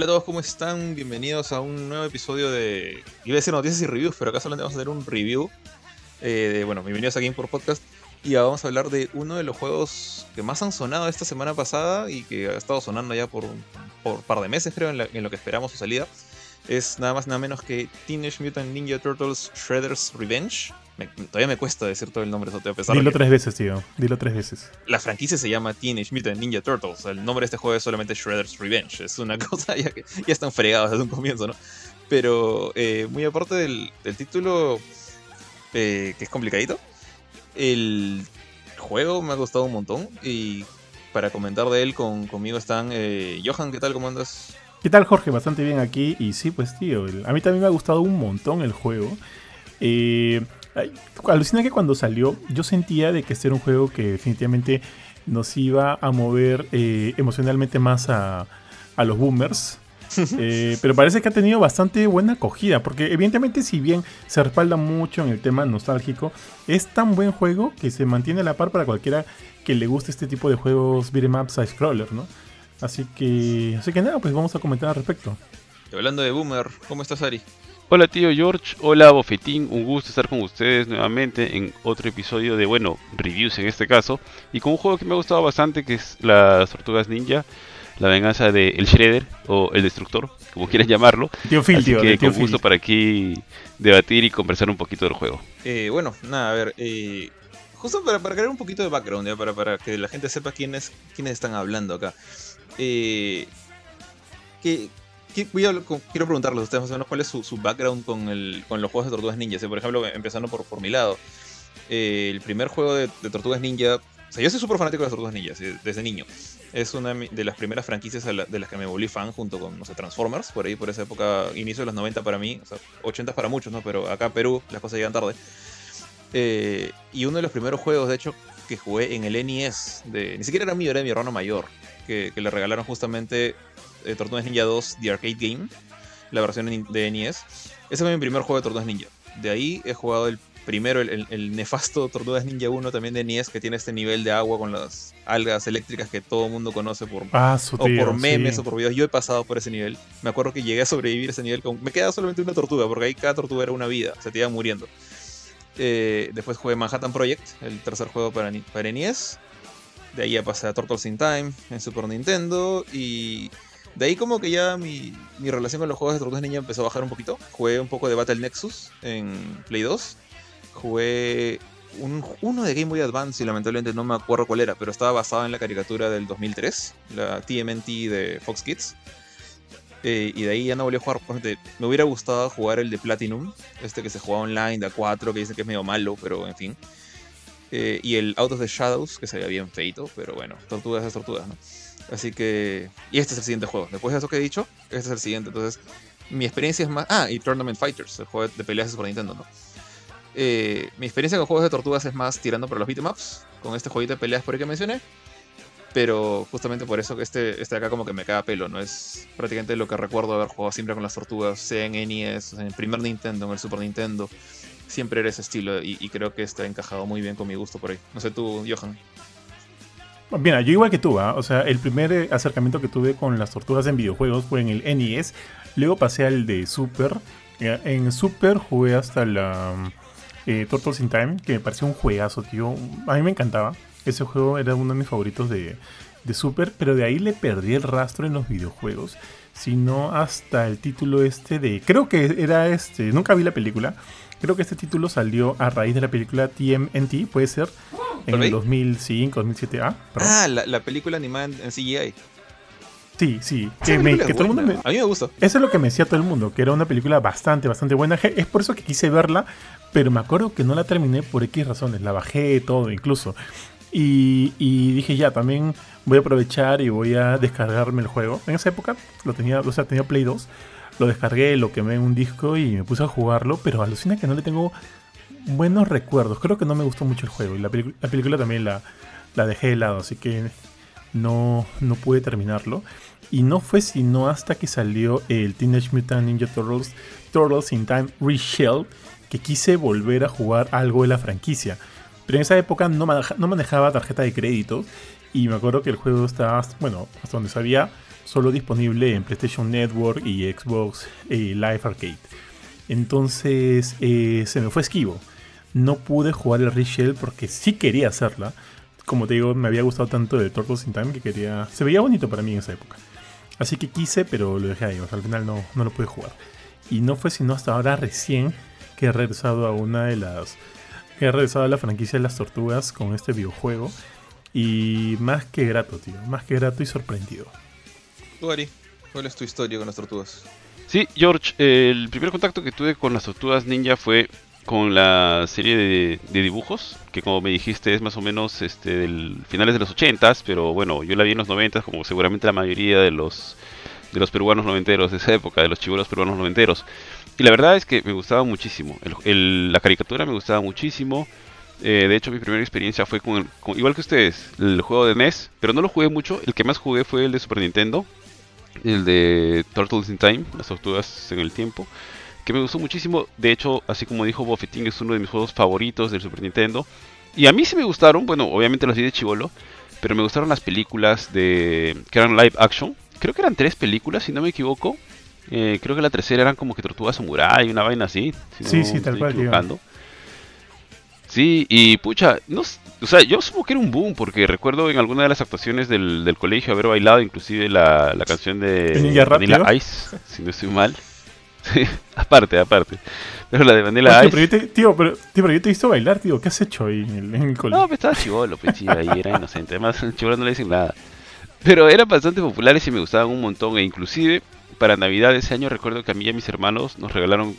Hola a todos, ¿cómo están? Bienvenidos a un nuevo episodio de. Iba a decir noticias y reviews, pero acá solamente vamos a hacer un review. Eh, de, bueno, bienvenidos a Game por Podcast. Y ahora vamos a hablar de uno de los juegos que más han sonado esta semana pasada y que ha estado sonando ya por un, por par de meses, creo, en, la- en lo que esperamos su salida. Es nada más nada menos que Teenage Mutant Ninja Turtles Shredder's Revenge. Me- todavía me cuesta decir todo el nombre, eso, a pesar de Dilo que tres veces, tío. Dilo tres veces. la franquicia se llama Teenage Mutant Ninja Turtles. El nombre de este juego es solamente Shredder's Revenge. Es una cosa ya que ya están fregados desde un comienzo, ¿no? Pero eh, muy aparte del, del título, eh, que es complicadito, el juego me ha gustado un montón. Y para comentar de él, con, conmigo están eh, Johan, ¿qué tal? ¿Cómo andas? ¿Qué tal, Jorge? Bastante bien aquí. Y sí, pues, tío. el- a mí también me ha gustado un montón el juego. Eh, ay, alucina que cuando salió, yo sentía de que este era un juego que definitivamente nos iba a mover eh, emocionalmente más a, a los boomers. Eh, pero parece que ha tenido bastante buena acogida, porque evidentemente si bien se respalda mucho en el tema nostálgico, es tan buen juego que se mantiene a la par para cualquiera que le guste este tipo de juegos beat'em up side scroller, ¿no? Así que, así que nada, pues vamos a comentar al respecto. Y hablando de Boomer, ¿cómo estás, Ari? Hola tío George, hola Bofetín, un gusto estar con ustedes nuevamente en otro episodio de, bueno, reviews en este caso, y con un juego que me ha gustado bastante que es las Tortugas Ninja, la venganza de El Shredder o El Destructor, como quieran llamarlo, Tío Phil, así tío, que tío con gusto Phil. para aquí debatir y conversar un poquito del juego. Eh, bueno, nada, a ver, eh, justo para, para crear un poquito de background, ¿ya? Para, para que la gente sepa quiénes, quiénes están hablando acá. Eh, que, con- quiero preguntarles a ustedes más o menos cuál es su, su background con, el, con los juegos de Tortugas Ninja. ¿sí? Por ejemplo, empezando por, por mi lado. eh, el primer juego de, Tortugas Ninja... O sea, yo soy súper fanático de las Tortugas Ninja, desde niño. Es una de las primeras franquicias de las que me volví fan junto con, no sé, Transformers, por ahí, por esa época, inicio de los 90 para mí, o sea, 80 para muchos, ¿no? Pero acá Perú las cosas llegan tarde. Eh, y uno de los primeros juegos, de hecho, que jugué en el NES, ni siquiera era mío, era de mi hermano mayor, que le regalaron justamente eh, Tortugas Ninja 2, The Arcade Game, la versión de NES. Ese fue mi primer juego de Tortugas Ninja. De ahí he jugado el primero, el, el- el nefasto Tortugas Ninja 1 también de NES, que tiene este nivel de agua con las algas eléctricas que todo el mundo conoce por, Ah, o por memes sí. o por videos. Yo he pasado por ese nivel. Me acuerdo que llegué a sobrevivir ese nivel. Con... Me quedaba solamente una tortuga, porque ahí cada tortuga era una vida. Se te iba muriendo. Eh, después jugué Manhattan Project, el tercer juego para, para NES. De ahí ya pasé a Turtles in Time en Super Nintendo. Y de ahí como que ya mi, mi relación con los juegos de Tortugas Ninja empezó a bajar un poquito. Jugué un poco de Battle Nexus en Play 2. Jugué un- uno de Game Boy Advance y lamentablemente no me acuerdo cuál era, pero estaba basado en la caricatura del 2003, la TMNT de Fox Kids. Eh, y de ahí ya no volví a jugar. Me hubiera gustado jugar el de Platinum, este que se juega online de A4, que dicen que es medio malo, pero en fin. Eh, y el Out of the Shadows, que se bien feito, pero bueno, tortugas es tortugas, ¿no? Así que. Y este es el siguiente juego. Después de eso que he dicho, este es el siguiente. Entonces, mi experiencia es más. Ah, y Tournament Fighters, el juego de peleas de Super Nintendo, ¿no? Eh, mi experiencia con juegos de tortugas es más tirando por los beatemaps, con este jueguito de peleas por ahí que mencioné. Pero justamente por eso que este, este de acá como que me caga pelo, ¿no? Es prácticamente lo que recuerdo haber jugado siempre con las tortugas, sea en NES, en el primer Nintendo, en el Super Nintendo. Siempre era ese estilo y, y creo que está encajado muy bien con mi gusto por ahí. No sé tú, Johan. Mira, yo igual que tú, ¿ah? o sea, el primer eh, acercamiento que tuve con las tortugas en videojuegos fue en el NES, luego pasé al de Super. Ya, En Super jugué hasta la eh, Turtles in Time, que me pareció un juegazo, tío. A mí me encantaba. Ese juego era uno de mis favoritos de, de Super, pero de ahí le perdí el rastro en los videojuegos. Sino hasta el título este de. Creo que era este. Nunca vi la película. Creo que este título salió a raíz de la película TMNT, puede ser. En el 2005, 2007. Ah, perdón. Ah, la, la película animada en, CGI. Sí, sí. Que, me- que todo el mundo me- A mí me gusta. Eso es lo que me decía todo el mundo, que era una película bastante, bastante buena. Es por eso que quise verla, pero me acuerdo que no la terminé por X razones. La bajé, todo incluso. Y, y dije, ya, también voy a aprovechar y voy a descargarme el juego. En esa época lo tenía, o sea, tenía Play 2. Lo descargué, lo quemé en un disco y me puse a jugarlo, pero alucina que no le tengo buenos recuerdos. Creo que no me gustó mucho el juego y la, la película también la, la dejé de lado, así que no, no pude terminarlo. Y no fue sino hasta que salió el Teenage Mutant Ninja Turtles, Turtles in Time Reshelled que quise volver a jugar algo de la franquicia. Pero en esa época no, no manejaba tarjeta de crédito Y me acuerdo que el juego estaba, bueno, hasta donde sabía, solo disponible en PlayStation Network y Xbox eh, Live Arcade. Entonces eh, se me fue esquivo. No pude jugar el Reshell porque sí quería hacerla. Como te digo, me había gustado tanto el Turtles in Time que quería. Se veía bonito para mí en esa época. Así que quise, pero lo dejé ahí. O sea, al final no, no lo pude jugar. Y no fue sino hasta ahora recién que he regresado a una de las. Que he regresado a la franquicia de las tortugas con este videojuego. Y más que grato, tío. Más que grato y sorprendido. Tú, Ari, ¿cuál es tu historia con las tortugas? Sí, George, el primer contacto que tuve con las tortugas ninja fue con la serie de, dibujos, que como me dijiste es más o menos este, del finales de los 80s, pero bueno, yo la vi en los 90s, como seguramente la mayoría de los, de los peruanos noventeros de esa época, de los chivolos peruanos noventeros. Y la verdad es que me gustaba muchísimo, la caricatura me gustaba muchísimo. Eh, de hecho, mi primera experiencia fue con, igual que ustedes, el juego de NES, pero no lo jugué mucho. El que más jugué fue el de Super Nintendo, el de Turtles in Time, las tortugas en el tiempo, que me gustó muchísimo. De hecho, así como dijo Buffeting, es uno de mis juegos favoritos del Super Nintendo. Y a mí sí me gustaron, bueno, obviamente los vi de chivolo, pero me gustaron las películas de que eran live action. Creo que eran tres películas, si no me equivoco. Eh, creo que la tercera eran como que Tortugas Samurai, una vaina así. sí, sí, tal cual. Sí, y pucha, no, o sea, yo supongo que era un boom, porque recuerdo en alguna de las actuaciones del, del colegio haber bailado inclusive la, la canción de Vanilla Ice, si no estoy mal. aparte, aparte. Pero la de Vanilla Ice. tío, pero, tío, pero yo te he visto bailar, tío. ¿Qué has hecho ahí en el, en el colegio? No, pues estaba chivolo, pues chido, ahí era inocente. Además, chivolo no le dicen nada. Pero eran bastante populares y me gustaban un montón. E inclusive, para Navidad de ese año recuerdo que a mí y a mis hermanos nos regalaron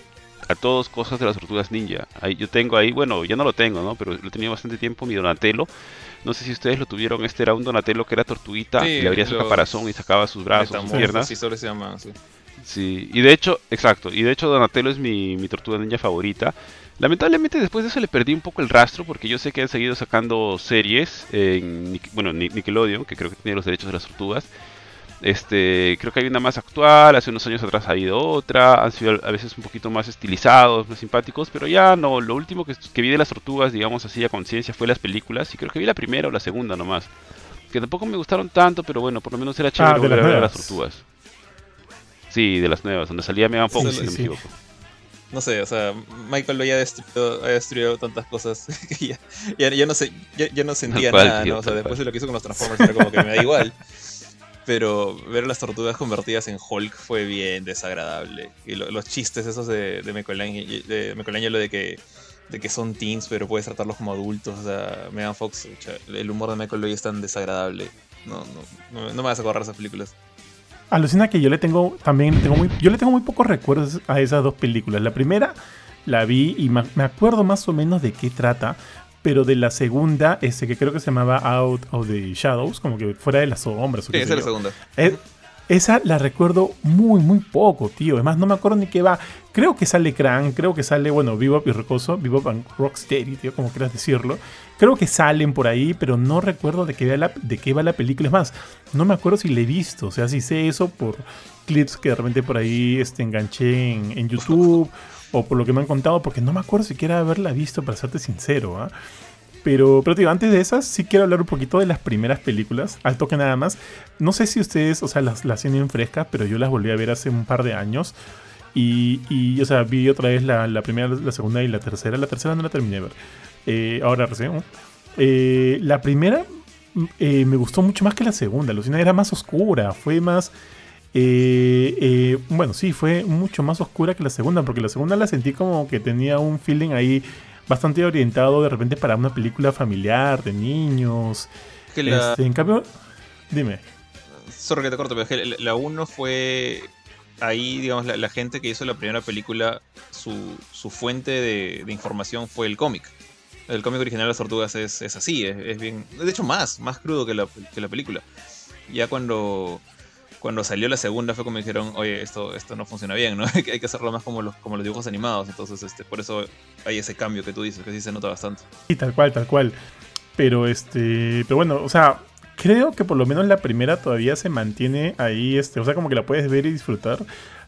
a todos cosas de las tortugas ninja. Ahí, yo tengo ahí, bueno, ya no lo tengo, ¿no? Pero lo tenía bastante tiempo, mi Donatello. No sé si ustedes lo tuvieron, este era un Donatello que era tortuguita, y le abría su caparazón y sacaba sus brazos, sus piernas. Sí, se llama, sí. Sí, y de hecho, exacto, y de hecho Donatello es mi, mi tortuga ninja favorita. Lamentablemente después de eso le perdí un poco el rastro porque yo sé que han seguido sacando series en bueno, Nickelodeon, que creo que tiene los derechos de las tortugas. Este, creo que hay una más actual, hace unos años atrás ha habido otra, han sido a veces un poquito más estilizados, más simpáticos, pero ya no, lo último que, vi de las tortugas, digamos así a conciencia, fue las películas, y creo que vi la primera o la segunda nomás, que tampoco me gustaron tanto, pero bueno, por lo menos era ah, chévere ver a las tortugas. Sí, de las nuevas, donde salía Megan Fox, si no me equivoco. No sé, o sea, Michael lo ha destruido, ha destruido tantas cosas que ya, ya, no sé, ya, no sentía nada, ¿no? O sea, después de lo que hizo con los Transformers era como que me da igual. pero ver las tortugas convertidas en Hulk fue bien desagradable. Y los chistes esos de, de Michelangelo de, que, de que son teens, pero puedes tratarlos como adultos. O sea, Megan Fox, el humor de Michael es tan desagradable. No, no, no, me vas a correr esas películas. Alucina que yo le tengo también, tengo yo le tengo muy pocos recuerdos a esas dos películas. La primera la vi y me acuerdo más o menos de qué trata, pero de la segunda, este que creo que se llamaba Out of the Shadows, como que fuera de las sombras. Sí, esa es la segunda. Eh, esa la recuerdo muy, muy poco, tío. Además, no me acuerdo ni qué va. Creo que sale Crank, creo que sale, bueno, Vivo y Recoso, Vivo and Rocksteady, tío, como quieras decirlo. Creo que salen por ahí, pero no recuerdo de qué, va la, de qué va la película. Es más, no me acuerdo si le he visto. O sea, si sé eso por clips que de repente por ahí este, enganché en, en YouTube o por lo que me han contado, porque no me acuerdo siquiera haberla visto, para serte sincero. ¿ah? Pero, pero tío, antes de esas, sí quiero hablar un poquito de las primeras películas, al toque nada más. No sé si ustedes, o sea, las, las tienen frescas, pero yo las volví a ver hace un par de años. Y, y o sea, vi otra vez la, la, primera, la segunda y la tercera. La tercera no la terminé de ver. Eh, ahora recién. Eh, la primera eh, me gustó mucho más que la segunda. La segunda era más oscura, fue más... Eh, eh, bueno, sí, fue mucho más oscura que la segunda, porque la segunda la sentí como que tenía un feeling ahí bastante orientado de repente para una película familiar, de niños. Este, en cambio, dime. Sorry que te corto, pero la 1 fue ahí, digamos, la, gente que hizo la primera película, su, su fuente de, información fue el cómic. El cómic original de las tortugas es, es así, es, es, bien. De hecho, más, más crudo que la, que la película. Ya cuando cuando salió la segunda fue como dijeron, oye, esto, esto no funciona bien, ¿no? hay que hacerlo más como los, como los dibujos animados. Entonces, este, por eso hay ese cambio que tú dices, que sí se nota bastante. Sí, tal cual, tal cual. Pero este. Pero bueno, o sea, creo que por lo menos la primera todavía se mantiene ahí. Este, o sea, como que la puedes ver y disfrutar.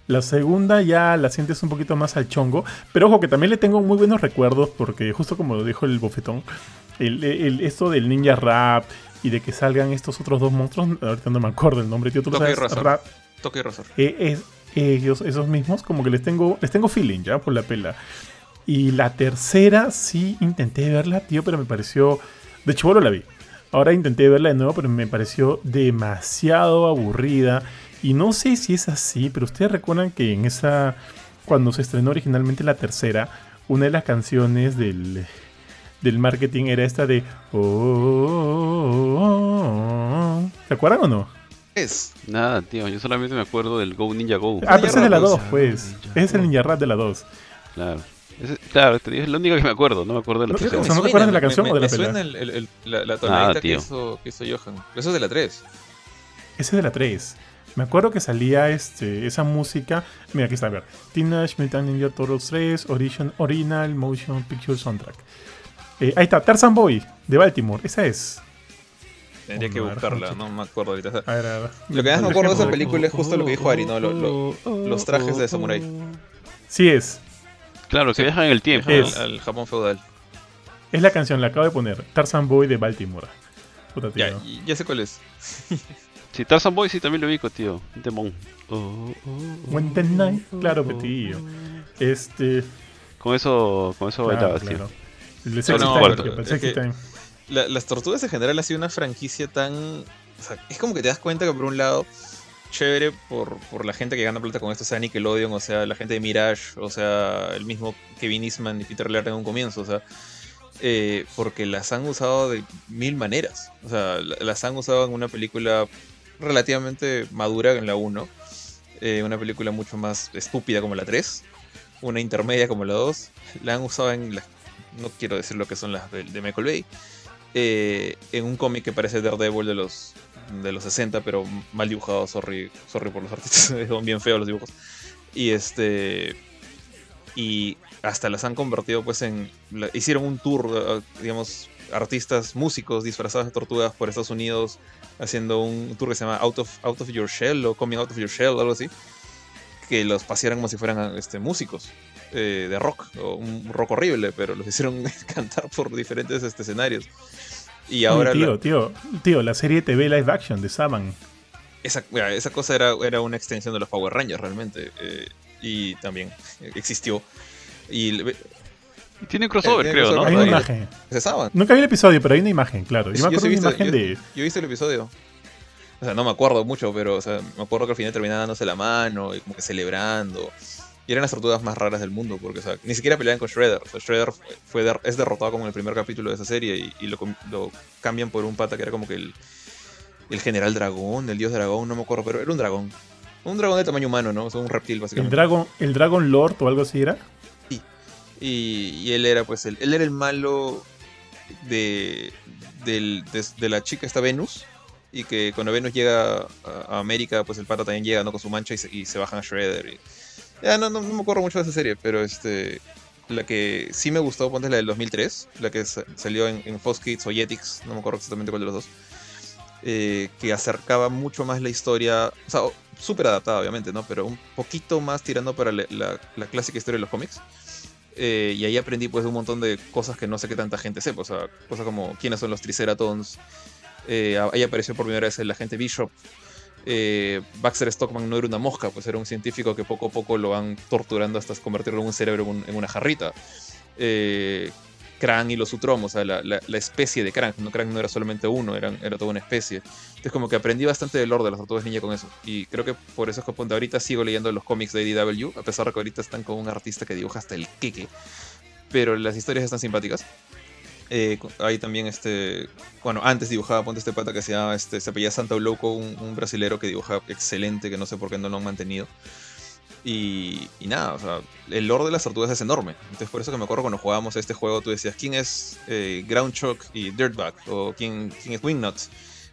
La segunda ya la sientes un poquito más al chongo. Pero ojo, que también le tengo muy buenos recuerdos. Porque justo como lo dijo el bofetón. El, el, esto del ninja rap y de que salgan estos otros dos monstruos. Ahorita no me acuerdo el nombre, tío. Tú lo Toque y sabes. Razor. Ra- Toque y razón. eh, es- ellos, esos mismos, como que les tengo, les tengo feeling ya por la pela. Y la tercera sí intenté verla, tío, pero me pareció. De chivolo la vi. Ahora intenté verla de nuevo, pero me pareció demasiado aburrida. Y no sé si es así, pero ustedes recuerdan que en esa. Cuando se estrenó originalmente la tercera, una de las canciones del, del marketing era esta de. "Oh, oh, oh, oh". ¿Se acuerdan o no? Es. Nada, tío, yo solamente me acuerdo del Go Ninja Go. Ah, pero ese es de la Rap, 2, pues. Ese es el Ninja Rap de la 2. Claro. Ese- claro, te digo, es la única que me acuerdo, no me acuerdo de la No, o sea, ¿no te acuerdas de la canción me, o de la me suena pelea? el- el- el- la, la tonadita que, hizo, que hizo Johan. Eso es de la 3. Ese es de la 3. Me acuerdo que salía este, esa música. Mira, aquí está, a ver. Teenage Mutant Ninja Turtles 3 Origin, Original Motion Picture Soundtrack. Eh, ahí está, Tarzan Boy, de Baltimore. Esa es. Tendría que buscarla, no me acuerdo ahorita. O sea, A ver, a ver. Lo que más me acuerdo de esa película es justo lo que dijo Ari, ¿no? Lo- lo- los trajes de samurái. Sí es. Claro, que viajan en el tiempo. Es. al Japón feudal. Es la canción, la acabo de poner. Tarzan Boy de Baltimore. Puta tío. Ya, sé cuál es. Sí, Tarzan Boy sí también lo ubico, tío. Un temón. Oh, oh, oh, When the night. Claro, que tío. Este. Con eso, con eso Claro, bailabas, claro. tío. El de Sexy no, Time, pero tío, el es Sexy que- Time. La- las tortugas en general ha sido una franquicia tan. o sea, es como que te das cuenta que por un lado, chévere por, por la gente que gana plata con esto, sea Nickelodeon, o sea, la gente de Mirage, o sea, el mismo Kevin Eastman y Peter Laird en un comienzo, o sea, eh, porque las han usado de mil maneras. O sea, la- las han usado en una película relativamente madura en la 1, eh, una película mucho más estúpida como la 3, una intermedia como la 2, la han usado en las no quiero decir lo que son las de, de Michael Bay, eh, en un cómic que parece Daredevil de los, de los 60, pero mal dibujado, sorry, sorry por los artistas, son bien feos los dibujos. Y este. Y hasta las han convertido, pues, en. hicieron un tour, eh, digamos, artistas, músicos disfrazados de tortugas por Estados Unidos, haciendo un tour que se llama Out of, Out of Your Shell o Coming Out of Your Shell, algo así. Que los pasearan como si fueran este, músicos eh, de rock, o un rock horrible, pero los hicieron cantar por diferentes este, escenarios. Y ahora Oye, la- tío, tío, tío, la serie TV live action de Saban. esa, mira, esa cosa era, era una extensión de los Power Rangers realmente. eh, y también existió. Y tiene crossover, Eh, creo, ¿no? Hay una imagen. se saben. Nunca vi el episodio, pero hay una imagen, claro. Yo me acuerdo sí he de una visto- imagen yo- de. Yo he visto el episodio. O sea, no me acuerdo mucho, pero o sea, me acuerdo que al final terminaban dándose la mano y como que celebrando. Y eran las tortugas más raras del mundo, porque o sea, ni siquiera peleaban con Shredder. O sea, Shredder fue, fue der- es derrotado como en el primer capítulo de esa serie y, y lo, cambian por un pata que era como que el, el general dragón, el dios dragón, no me acuerdo, pero era un dragón. Un dragón de tamaño humano, ¿no? O sea, un reptil El básicamente. Dragon, el Dragon Lord o algo así era. Y, y él era pues el, él era el malo de, del- de, de la chica esta Venus. Y que cuando Venus llega a, a América, pues el pata también llega ¿no? con su mancha y se, y se bajan a Shredder. y- Ya, no, no, no me acuerdo mucho de esa serie, pero este la que sí me gustó, ponte la del 2003, la que sa- salió en, en Fox Kids o Jetix, no me acuerdo exactamente cuál de los dos, eh, que acercaba mucho más la historia, o sea, súper adaptada obviamente, ¿no? Pero un poquito más tirando para la, clásica historia de los cómics. Eh, y ahí aprendí pues un montón de cosas que no sé que tanta gente sepa, o sea, cosas como quiénes son los Triceratons, eh, ahí apareció por primera vez el agente Bishop, eh, Baxter Stockman no era una mosca, pues era un científico que poco a poco lo van torturando hasta convertirlo en un cerebro en, un- en una jarrita. Eh, Krang y los Utrom, o sea, la, especie de Krang, no no era solamente uno, era toda una especie. Entonces como que aprendí bastante del lore de las tortugas ninja con eso. Y creo que por eso es que ahorita sigo leyendo los cómics de IDW, a pesar de que ahorita están con un artista que dibuja hasta el queque. Pero las historias están simpáticas. Eh, hay también este. Bueno, antes dibujaba, ponte este pata que se llama. Este, se apellía Santa Loco, un, un brasilero que dibuja excelente, que no sé por qué no lo han mantenido. Y, y nada, o sea, el lore de las tortugas es enorme. Entonces, por eso que me acuerdo cuando jugábamos a este juego, tú decías, ¿quién es eh, Groundchuck y Dirtbag? O ¿quién, quién es Wingnut?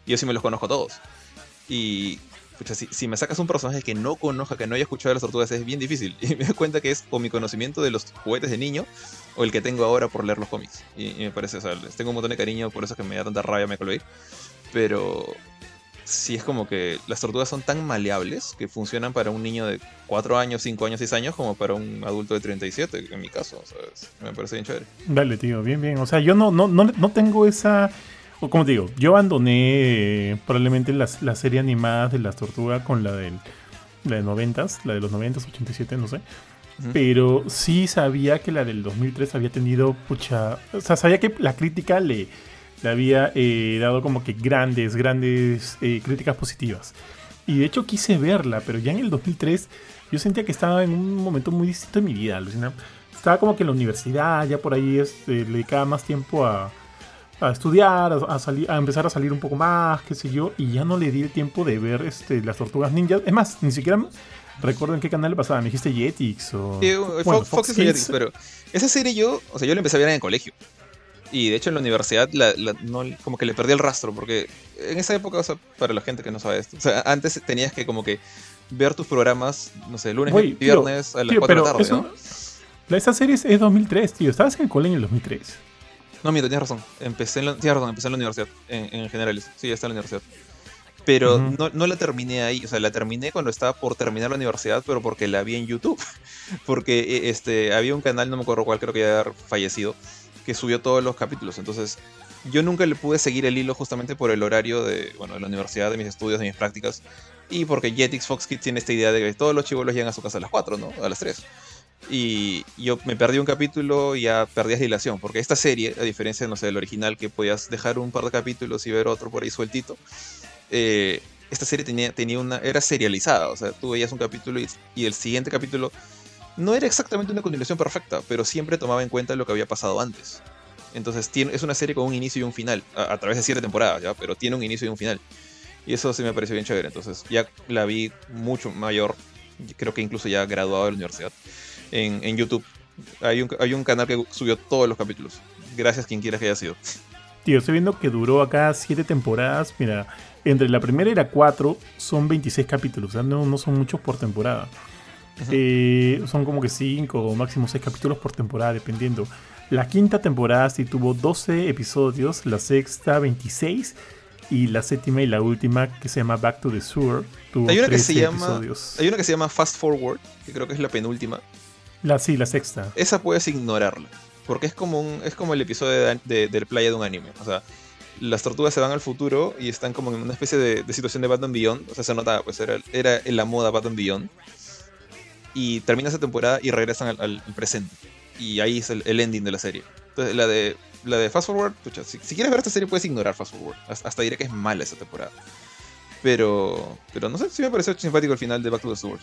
Y yo sí me los conozco a todos. Y pucha, si, si me sacas un personaje que no conozca, que no haya escuchado de las tortugas, es bien difícil. Y me doy cuenta que es o mi conocimiento de los juguetes de niño o el que tengo ahora por leer los cómics. Y, me parece, o sea, les tengo un montón de cariño, por eso es que me da tanta rabia Michael Bay. Pero sí es como que las tortugas son tan maleables que funcionan para un niño de 4 años, 5 años, 6 años como para un adulto de 37, en mi caso. ¿sabes? Me parece bien chévere. Dale, tío, bien, bien. O sea, yo no, no, no, no tengo esa. Como te digo, yo abandoné eh, probablemente la, la serie animada de las tortugas con la del la de 90, la de los 90, 87, no sé. Pero sí sabía que la del 2003 había tenido pucha. O sea, sabía que la crítica le, le había eh, dado como que grandes, grandes eh, críticas positivas. Y de hecho quise verla, pero ya en el 2003 yo sentía que estaba en un momento muy distinto en mi vida, Alucina. Estaba como que en la universidad, ya por ahí este, le dedicaba más tiempo a, a estudiar, a, salir, a empezar a salir un poco más, qué sé yo, y ya no le di el tiempo de ver este, las tortugas ninjas. Es más, ni siquiera recuerdo en qué canal le pasaba, me dijiste Jetix o... Sí, Fox, Jetix, pero esa serie yo, o sea, yo la empecé a ver en el colegio. Y de hecho en la universidad no, como que le perdí el rastro, porque en esa época, o sea, para la gente que no sabe esto, o sea, antes tenías que como que ver tus programas, no sé, lunes y viernes a las 4 de la tarde, ¿no? Esa serie es 2003, tío. Estabas en el colegio en el 2003. No, mira, tienes razón. Empecé en la, tienes razón, empecé en la universidad, en, en generales. Sí, está en la universidad. Pero no, no, la terminé ahí, o sea, la terminé cuando estaba por terminar la universidad, pero porque la vi en YouTube. Porque e, este, había un canal, no me acuerdo cuál, creo que ya fallecido, que subió todos los capítulos. Entonces, yo nunca le pude seguir el hilo justamente por el horario de, bueno, de la universidad, de mis estudios, de mis prácticas. Y porque Jetix Fox Kids tiene esta idea de que todos los chivolos llegan a su casa a las 4, ¿no? A las 3. Y yo me perdí un capítulo y ya perdías dilación, porque esta serie, a diferencia, no sé, del original, que podías dejar un par de capítulos y ver otro por ahí sueltito, eh, esta serie tenía, tenía una, era serializada, o sea, tú veías un capítulo y, el siguiente capítulo no era exactamente una continuación perfecta, pero siempre tomaba en cuenta lo que había pasado antes. Entonces es una serie con un inicio y un final, a, través de siete temporadas, ¿ya? pero tiene un inicio y un final. Y eso sí me pareció bien chévere, entonces ya la vi mucho mayor, creo que incluso ya graduado de la universidad en, YouTube. Hay un, hay un canal que subió todos los capítulos. Gracias quien quiera que haya sido. Tío, estoy viendo que duró acá siete temporadas. Mira, entre la primera y la cuatro son 26 capítulos. O sea, no, no son muchos por temporada. Eh, son como que 5 o máximo 6 capítulos por temporada, dependiendo. La quinta temporada sí tuvo 12 episodios, la sexta 26 y la séptima y la última que se llama Back to the Sewer tuvo hay una que se llama Hay una que se llama Fast Forward, que creo que es la penúltima, la, sí, la sexta. Esa puedes ignorarla. Porque es como, es como el episodio de, de, playa de un anime. O sea, las tortugas se van al futuro y están como en una especie de, situación de Batman Beyond. O sea, se notaba, pues era, era la moda Batman Beyond. Y termina esa temporada y regresan al, presente. Y ahí es el, ending de la serie. Entonces, la de, la de Fast Forward, si, quieres ver esta serie puedes ignorar Fast Forward. Hasta, hasta diré que es mala esa temporada. Pero, pero no sé, si me pareció simpático el final de Back to the Sewers.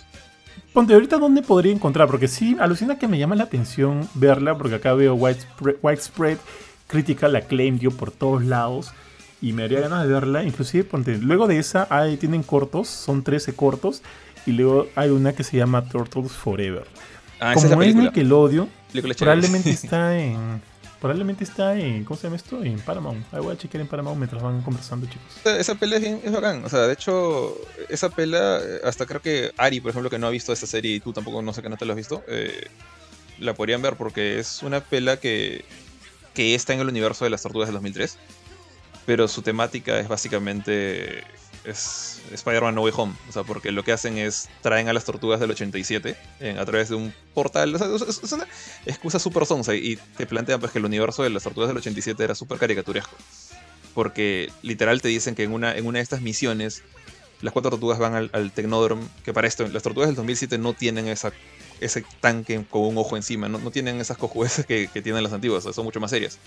Ponte, ahorita dónde podría encontrar, porque sí, alucina que me llama la atención verla, porque acá veo Widespread, widespread Critical Acclaim, dio por todos lados, y me haría ganas de verla. Inclusive, ponte, luego de esa hay, tienen cortos, son 13 cortos, y luego hay una que se llama Turtles Forever. Ah, Como es, es Nickelodeon, probablemente está en Probablemente está en. ¿Cómo se llama esto? En Paramount. Ahí voy a chequear en Paramount mientras van conversando, chicos. Esa, pela es, bacán. O sea, de hecho, esa pela, hasta creo que Ari, por ejemplo, que no ha visto esta serie y tú tampoco no sé que no te la has visto, eh, la podrían ver porque es una pela que, que está en el universo de las tortugas del 2003. Pero su temática es básicamente es Spider-Man No Way Home. O sea, porque lo que hacen es traen a las tortugas del 87 a través de un portal. O sea, es, una excusa súper sonsa y te plantean pues, que el universo de las tortugas del 87 era súper caricaturesco. Porque literal te dicen que en una, en una de estas misiones las cuatro tortugas van al, al Technodrome, que para esto las tortugas del 2007 no tienen esa, ese tanque con un ojo encima, no, no tienen esas cojudeces que, que, tienen las antiguas, son mucho más serias.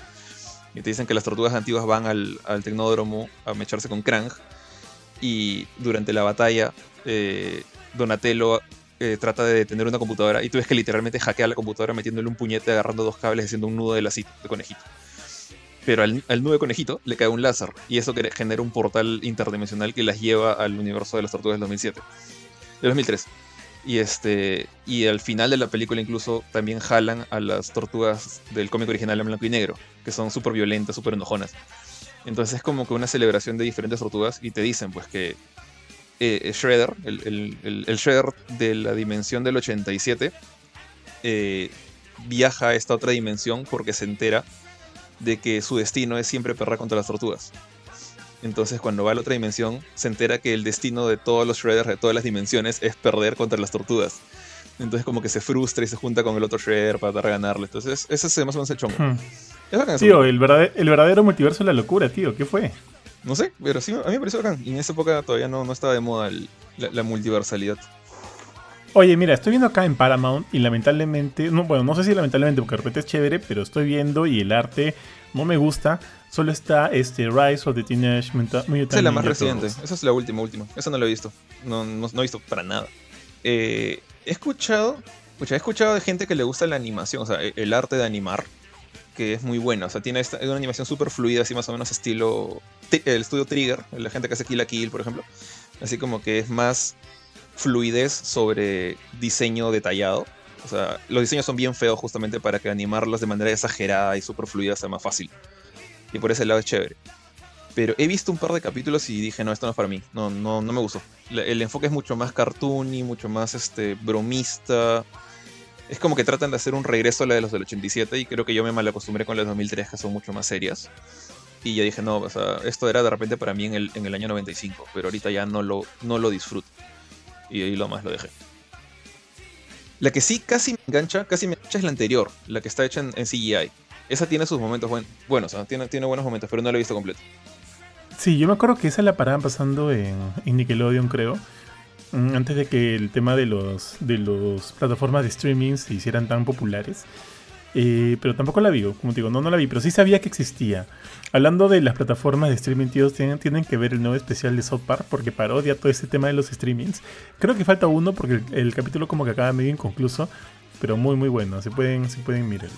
Y te dicen que las tortugas antiguas van al, al Tecnódromo a mecharse con Krang y durante la batalla eh, Donatello eh, trata de detener una computadora y tú ves que literalmente hackea la computadora metiéndole un puñete, agarrando dos cables, haciendo un nudo de lacito, de conejito. Pero al, nudo de conejito le cae un láser y eso genera un portal interdimensional que las lleva al universo de las tortugas del 2007, del 2003. Y, este, y al final de la película incluso también jalan a las tortugas del cómic original en blanco y negro, que son súper violentas, súper enojonas. Entonces es como que una celebración de diferentes tortugas y te dicen pues que eh, Shredder, el, Shredder de la dimensión del 87, eh, viaja a esta otra dimensión porque se entera de que su destino es siempre perrar contra las tortugas. Entonces cuando va a la otra dimensión se entera que el destino de todos los Shredders de todas las dimensiones es perder contra las tortugas. Entonces como que se frustra y se junta con el otro Shredder para tratar de ganarle. Entonces ese es más o menos el chongo. Hmm. Es Tío, el verdadero, el verdadero multiverso de la locura, tío. ¿Qué fue? No sé, pero sí, a mí me pareció bacán. Y en esa época todavía no, no estaba de moda el- la, la multiversalidad. Oye, mira, estoy viendo acá en Paramount y lamentablemente, no, bueno, no sé si lamentablemente porque de repente es chévere, pero estoy viendo y el arte no me gusta. Solo está este Rise of the Teenage Esa es la más reciente. Esa es la última, última. Esa no la he visto. No, no, no he visto para nada. Eh, he escuchado. escucha, he escuchado de gente que le gusta la animación, o sea, e- el arte de animar, que es muy bueno. O sea, tiene esta, una animación súper fluida, así más o menos estilo. Ti- El estudio Trigger, la gente que hace Kill la Kill, por ejemplo. Así como que es más fluidez sobre diseño detallado. O sea, los diseños son bien feos justamente para que animarlos de manera exagerada y súper fluida sea más fácil. Y por ese lado es chévere. Pero he visto un par de capítulos y dije, no, esto no es para mí. No, no, no me gustó. El enfoque es mucho más cartoony, mucho más este, bromista. Es como que tratan de hacer un regreso a la de los del 87 y creo que yo me malacostumbré con las 2003 que son mucho más serias. Y ya dije, no, o sea, esto era de repente para mí en el, en el año 95, pero ahorita ya no lo, no lo disfruto. Y ahí lo más lo dejé. La que sí casi me engancha, casi me engancha es la anterior, la que está hecha en, CGI. Esa tiene sus momentos buen- buenos, ¿ah? tiene, tiene buenos momentos, pero no la he visto completa. Sí, yo me acuerdo que esa la paraban pasando en, Nickelodeon, creo. mm, Antes de que el tema de los de las plataformas de streaming se hicieran tan populares. Eh, pero tampoco la vi, como te digo, no, no la vi, pero sí sabía que existía. Hablando de las plataformas de streaming, tíos, tienen, tienen que ver el nuevo especial de South Park porque parodia todo ese tema de los streamings. Creo que falta uno porque el, el capítulo como que acaba medio inconcluso, pero muy muy bueno, se pueden, se pueden mirarlo.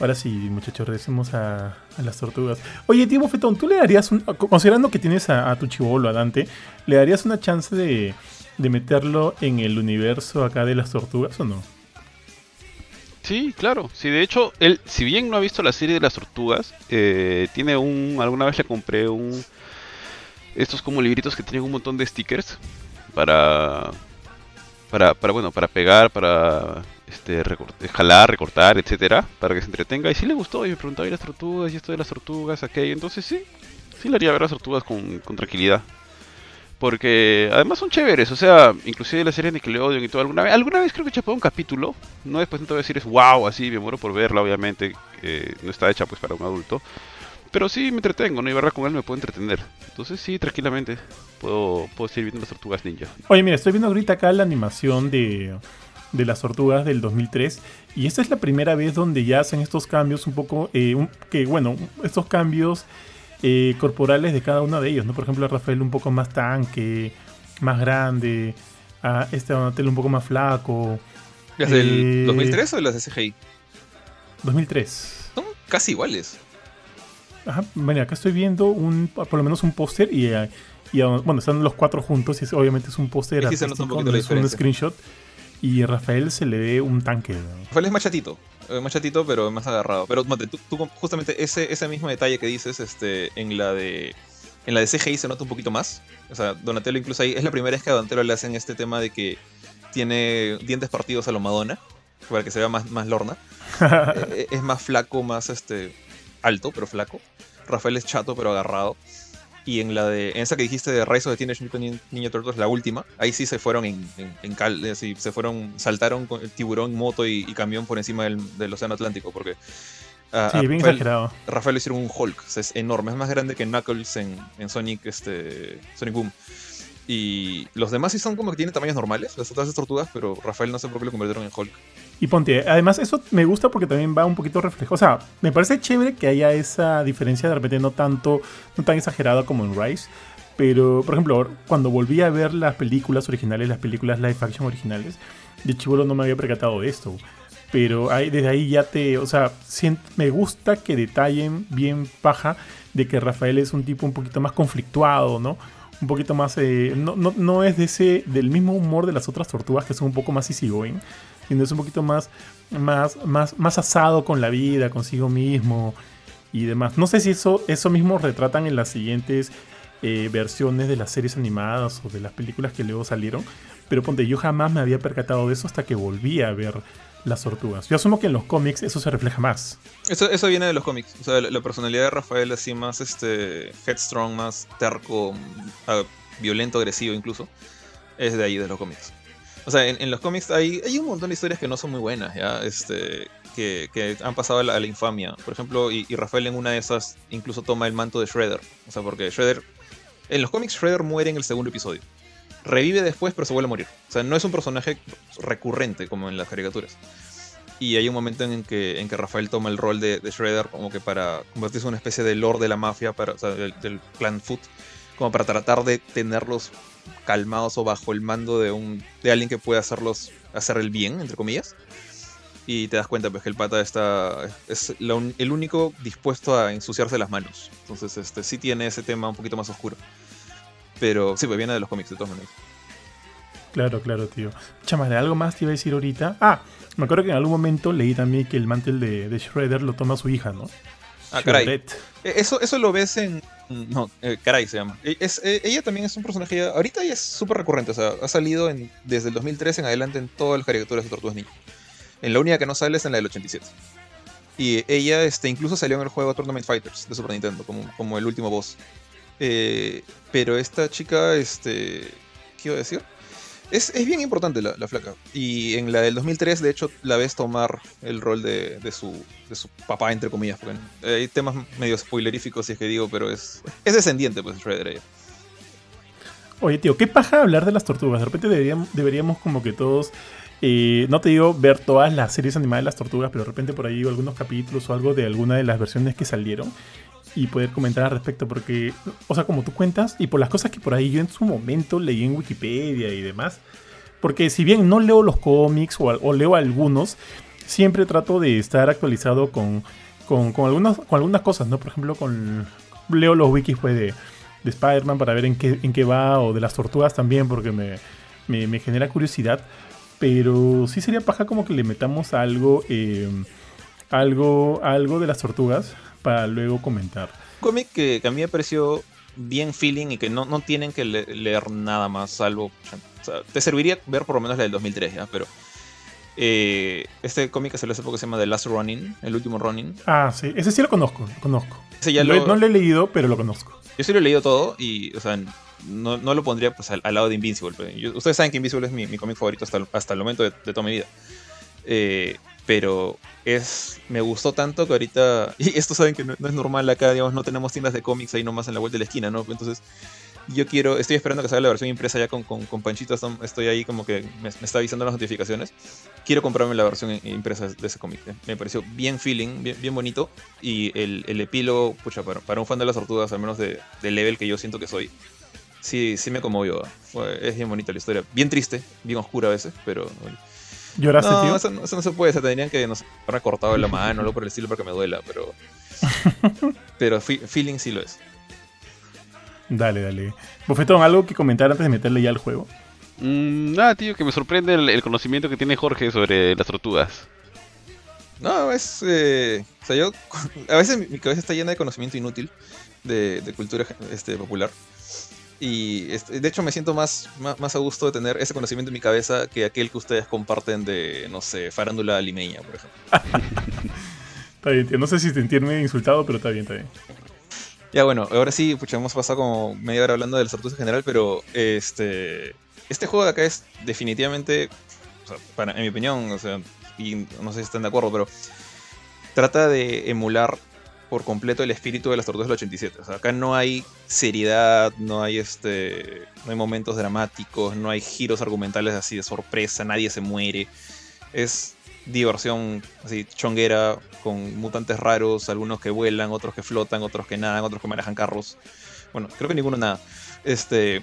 Ahora sí, muchachos, regresemos a, a las tortugas. Oye, tío Bofetón, ¿tú le darías, un, considerando que tienes a, tu chivolo, a Dante, ¿le darías una chance de, de meterlo en el universo acá de las tortugas o no? Sí, claro. Sí, de hecho, él, si bien no ha visto la serie de las tortugas, eh, tiene un. Alguna vez le compré un. Estos como libritos que tienen un montón de stickers para. Para, para bueno, para pegar, para este, recort- jalar, recortar, etcétera, para que se entretenga. Y sí le gustó, y me preguntaba, ¿y las tortugas? ¿Y esto de las tortugas? Aquello. Entonces sí, sí le haría ver las tortugas con, con tranquilidad. Porque además son chéveres, o sea, inclusive la serie de Nickelodeon y todo. Alguna vez, alguna vez creo que chapé un capítulo. No después no te voy a decir es wow, así, me muero por verla, obviamente. que no está hecha pues para un adulto. Pero sí me entretengo, ¿no? Y verla con él me puedo entretener. Entonces sí, tranquilamente puedo, puedo seguir viendo las tortugas ninja. Oye, mira, estoy viendo ahorita acá la animación de, de las tortugas del 2003 y esta es la primera vez donde ya hacen estos cambios un poco, eh, un- que bueno, estos cambios eh, corporales de cada uno de ellos, ¿no? Por ejemplo, a Rafael un poco más tanque, más grande, a este Donatello un poco más flaco. ¿Las del Eh, 2003 o las de CGI? 2003. Son casi iguales. Ajá, bueno, acá estoy viendo un, por lo menos un póster y, eh, y, bueno, están los cuatro juntos y es- obviamente es un póster un no es un diferencia. screenshot y a Rafael se le ve un tanque. Rafael es más chatito. eh, Más chatito, pero más agarrado. Pero mate, tú, tú justamente ese, ese mismo detalle que dices, este, en la de. En la de CGI se nota un poquito más. O sea, Donatello incluso ahí. Es la primera vez que a Donatello le hacen este tema de que tiene dientes partidos a lo Madonna. Para que se vea más, más lorna. Eh, es más flaco, más este. alto, pero flaco. Rafael es chato, pero agarrado. Y en la de. En esa que dijiste de Rise of the Teenage Mutant Nin- Ninja Turtles, la última, ahí sí se fueron en, en, en cal, se fueron, saltaron con el tiburón, moto y, y camión por encima del, del océano Atlántico, porque a- Sí, a bien Rafael, exagerado. Rafael le hicieron un Hulk, o sea, es enorme, es más grande que Knuckles en, en Sonic, este, Sonic Boom. Y los demás sí son como que tienen tamaños normales, las otras tortugas, pero Rafael no sé por qué lo convirtieron en Hulk. Y ponte, además eso me gusta porque también va un poquito reflejo. O sea, me parece chévere que haya esa diferencia, de repente no tanto, no tan exagerada como en Rise. Pero, por ejemplo, cuando volví a ver las películas originales, las películas live action originales, de chivolo no me había percatado de esto. Pero desde ahí ya te, o sea, me gusta que detallen bien paja de que Rafael es un tipo un poquito más conflictuado, ¿no? Un poquito más, eh, no, no, no es de ese, del mismo humor de las otras tortugas que son un poco más easygoing, sino es un poquito más, más, más, más asado con la vida, consigo mismo y demás. No sé si eso, eso mismo retratan en las siguientes eh, versiones de las series animadas o de las películas que luego salieron, pero ponte, yo jamás me había percatado de eso hasta que volví a ver las tortugas. Yo asumo que en los cómics eso se refleja más. Eso, eso viene de los cómics. O sea, la, personalidad de Rafael así más este headstrong, más terco, ah, violento, agresivo incluso, es de ahí, de los cómics. O sea, en, los cómics hay, hay un montón de historias que no son muy buenas, ¿ya? Este, que, que han pasado a la, infamia. Por ejemplo, y, Rafael en una de esas incluso toma el manto de Shredder. O sea, porque Shredder... En los cómics Shredder muere en el segundo episodio. Revive después, pero se vuelve a morir. O sea, no es un personaje recurrente como en las caricaturas. Y hay un momento en que, en que Rafael toma el rol de, Shredder como que para convertirse en una especie de lord de la mafia, para, o del, clan Foot, como para tratar de tenerlos calmados o bajo el mando de un de alguien que puede hacerlos hacer el bien, entre comillas. Y te das cuenta pues que el pata está es el único dispuesto a ensuciarse las manos. Entonces, este sí tiene ese tema un poquito más oscuro. Pero sí, pues viene de los cómics de todas maneras. Claro, claro, tío. de ¿algo más te iba a decir ahorita? Ah, me acuerdo que en algún momento leí también que el mantel de, de Shredder lo toma su hija, ¿no? Ah, caray. E, eso, eso lo ves en. No, eh, caray se llama. E, es, eh, ella también es un personaje. ahorita ella es súper recurrente. O sea, ha salido en, desde el 2003 en adelante en todas las caricaturas de Tortugas Ninja. En la única que no sale es en la del 87. Y ella este, incluso salió en el juego Tournament Fighters de Super Nintendo, como, como el último boss. Eh, pero esta chica, este. ¿Qué iba a decir? Es, bien importante la, flaca. Y en la del 2003, de hecho, la ves tomar el rol de, su, de su papá, entre comillas. Porque hay temas medio spoileríficos, si es que digo, pero es, es descendiente, pues, Shredder. Oye, tío, ¿qué paja hablar de las tortugas? De repente deberíamos, deberíamos como que todos... Eh, no te digo ver todas las series animadas de las tortugas, pero de repente por ahí algunos capítulos o algo de alguna de las versiones que salieron y poder comentar al respecto, porque, o sea, como tú cuentas, y por las cosas que por ahí yo en su momento leí en Wikipedia y demás, porque si bien no leo los cómics o, leo algunos, siempre trato de estar actualizado con, con, algunas, con algunas cosas, ¿no? Por ejemplo, con leo los wikis pues, de, de Spider-Man para ver en qué, en qué va, o de las tortugas también, porque me, me, genera curiosidad. Pero sí sería paja como que le metamos algo, eh, algo, algo de las tortugas para luego comentar. Un cómic que, a mí me pareció bien feeling y que no, no tienen que leer nada más, salvo. te serviría ver por lo menos la del 2003, ¿ya? Pero. Eh, este cómic que salió hace poco se llama The Last Running, el último Running. Ah, sí, ese sí lo conozco, lo conozco. No lo he leído, pero lo conozco. Yo sí lo he leído todo y, o sea, no, no lo pondría pues, al, lado de Invincible. ustedes saben que Invincible es mi, mi cómic favorito hasta, hasta el momento de, de toda mi vida. Eh, pero es me gustó tanto que ahorita y esto saben que no, es normal acá digamos no tenemos tiendas de cómics ahí nomás en la vuelta de la esquina no entonces yo quiero estoy esperando que salga la versión impresa ya con, con, con Panchito estoy ahí como que me, está avisando las notificaciones. Quiero comprarme la versión impresa de ese cómic ¿eh? me pareció bien feeling bien, bonito y el, el epílogo pucha para, un fan de las tortugas al menos de, del level que yo siento que soy sí sí me conmovió es bien bonita la historia bien triste bien oscura a veces pero ¿Lloraste, no, tío? Eso, eso, no se puede. Se tendrían que nos recortado la mano o algo por el estilo para que me duela, pero. pero feeling sí lo es. Dale, dale. Bofetón, ¿algo que comentar antes de meterle ya al juego? Mm, nada, tío, que me sorprende el, conocimiento que tiene Jorge sobre las tortugas. No, es. Eh, o sea, yo. A veces mi, cabeza está llena de conocimiento inútil de, de cultura este, popular. Y de hecho me siento más, más, a gusto de tener ese conocimiento en mi cabeza que aquel que ustedes comparten de, no sé, farándula limeña, por ejemplo. está bien, tío. No sé si sentirme insultado, pero está bien, está bien. Ya bueno, ahora sí, pucha, hemos pasado como media hora hablando de los tortugas en general, pero este este juego de acá es definitivamente, para, en mi opinión, o sea, y no sé si están de acuerdo, pero trata de emular por completo el espíritu de las tortugas del 87. O sea, acá no hay seriedad, no hay este. No hay momentos dramáticos, no hay giros argumentales así de sorpresa, nadie se muere. Es diversión así chonguera con mutantes raros, algunos que vuelan, otros que flotan, otros que nadan, otros que manejan carros. Bueno, creo que ninguno nada. Este.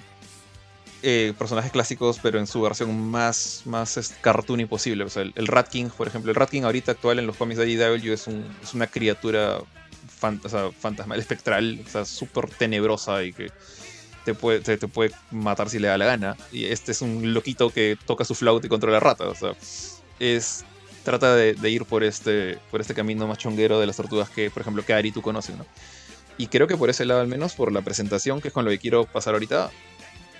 Eh, personajes clásicos, pero en su versión más, más cartoony posible. O sea, el, Rat King, por ejemplo, el Rat King ahorita actual en los cómics de IDW es, un, es una criatura fantasma, espectral, o sea, súper tenebrosa y que te puede, te, puede matar si le da la gana. Y este es un loquito que toca su flauta y controla ratas. O sea, es. Trata de, ir por este, por este camino más chonguero de las tortugas que, por ejemplo, que Ari tú conoces, ¿no? Y creo que por ese lado, al menos, por la presentación, que es con lo que quiero pasar ahorita,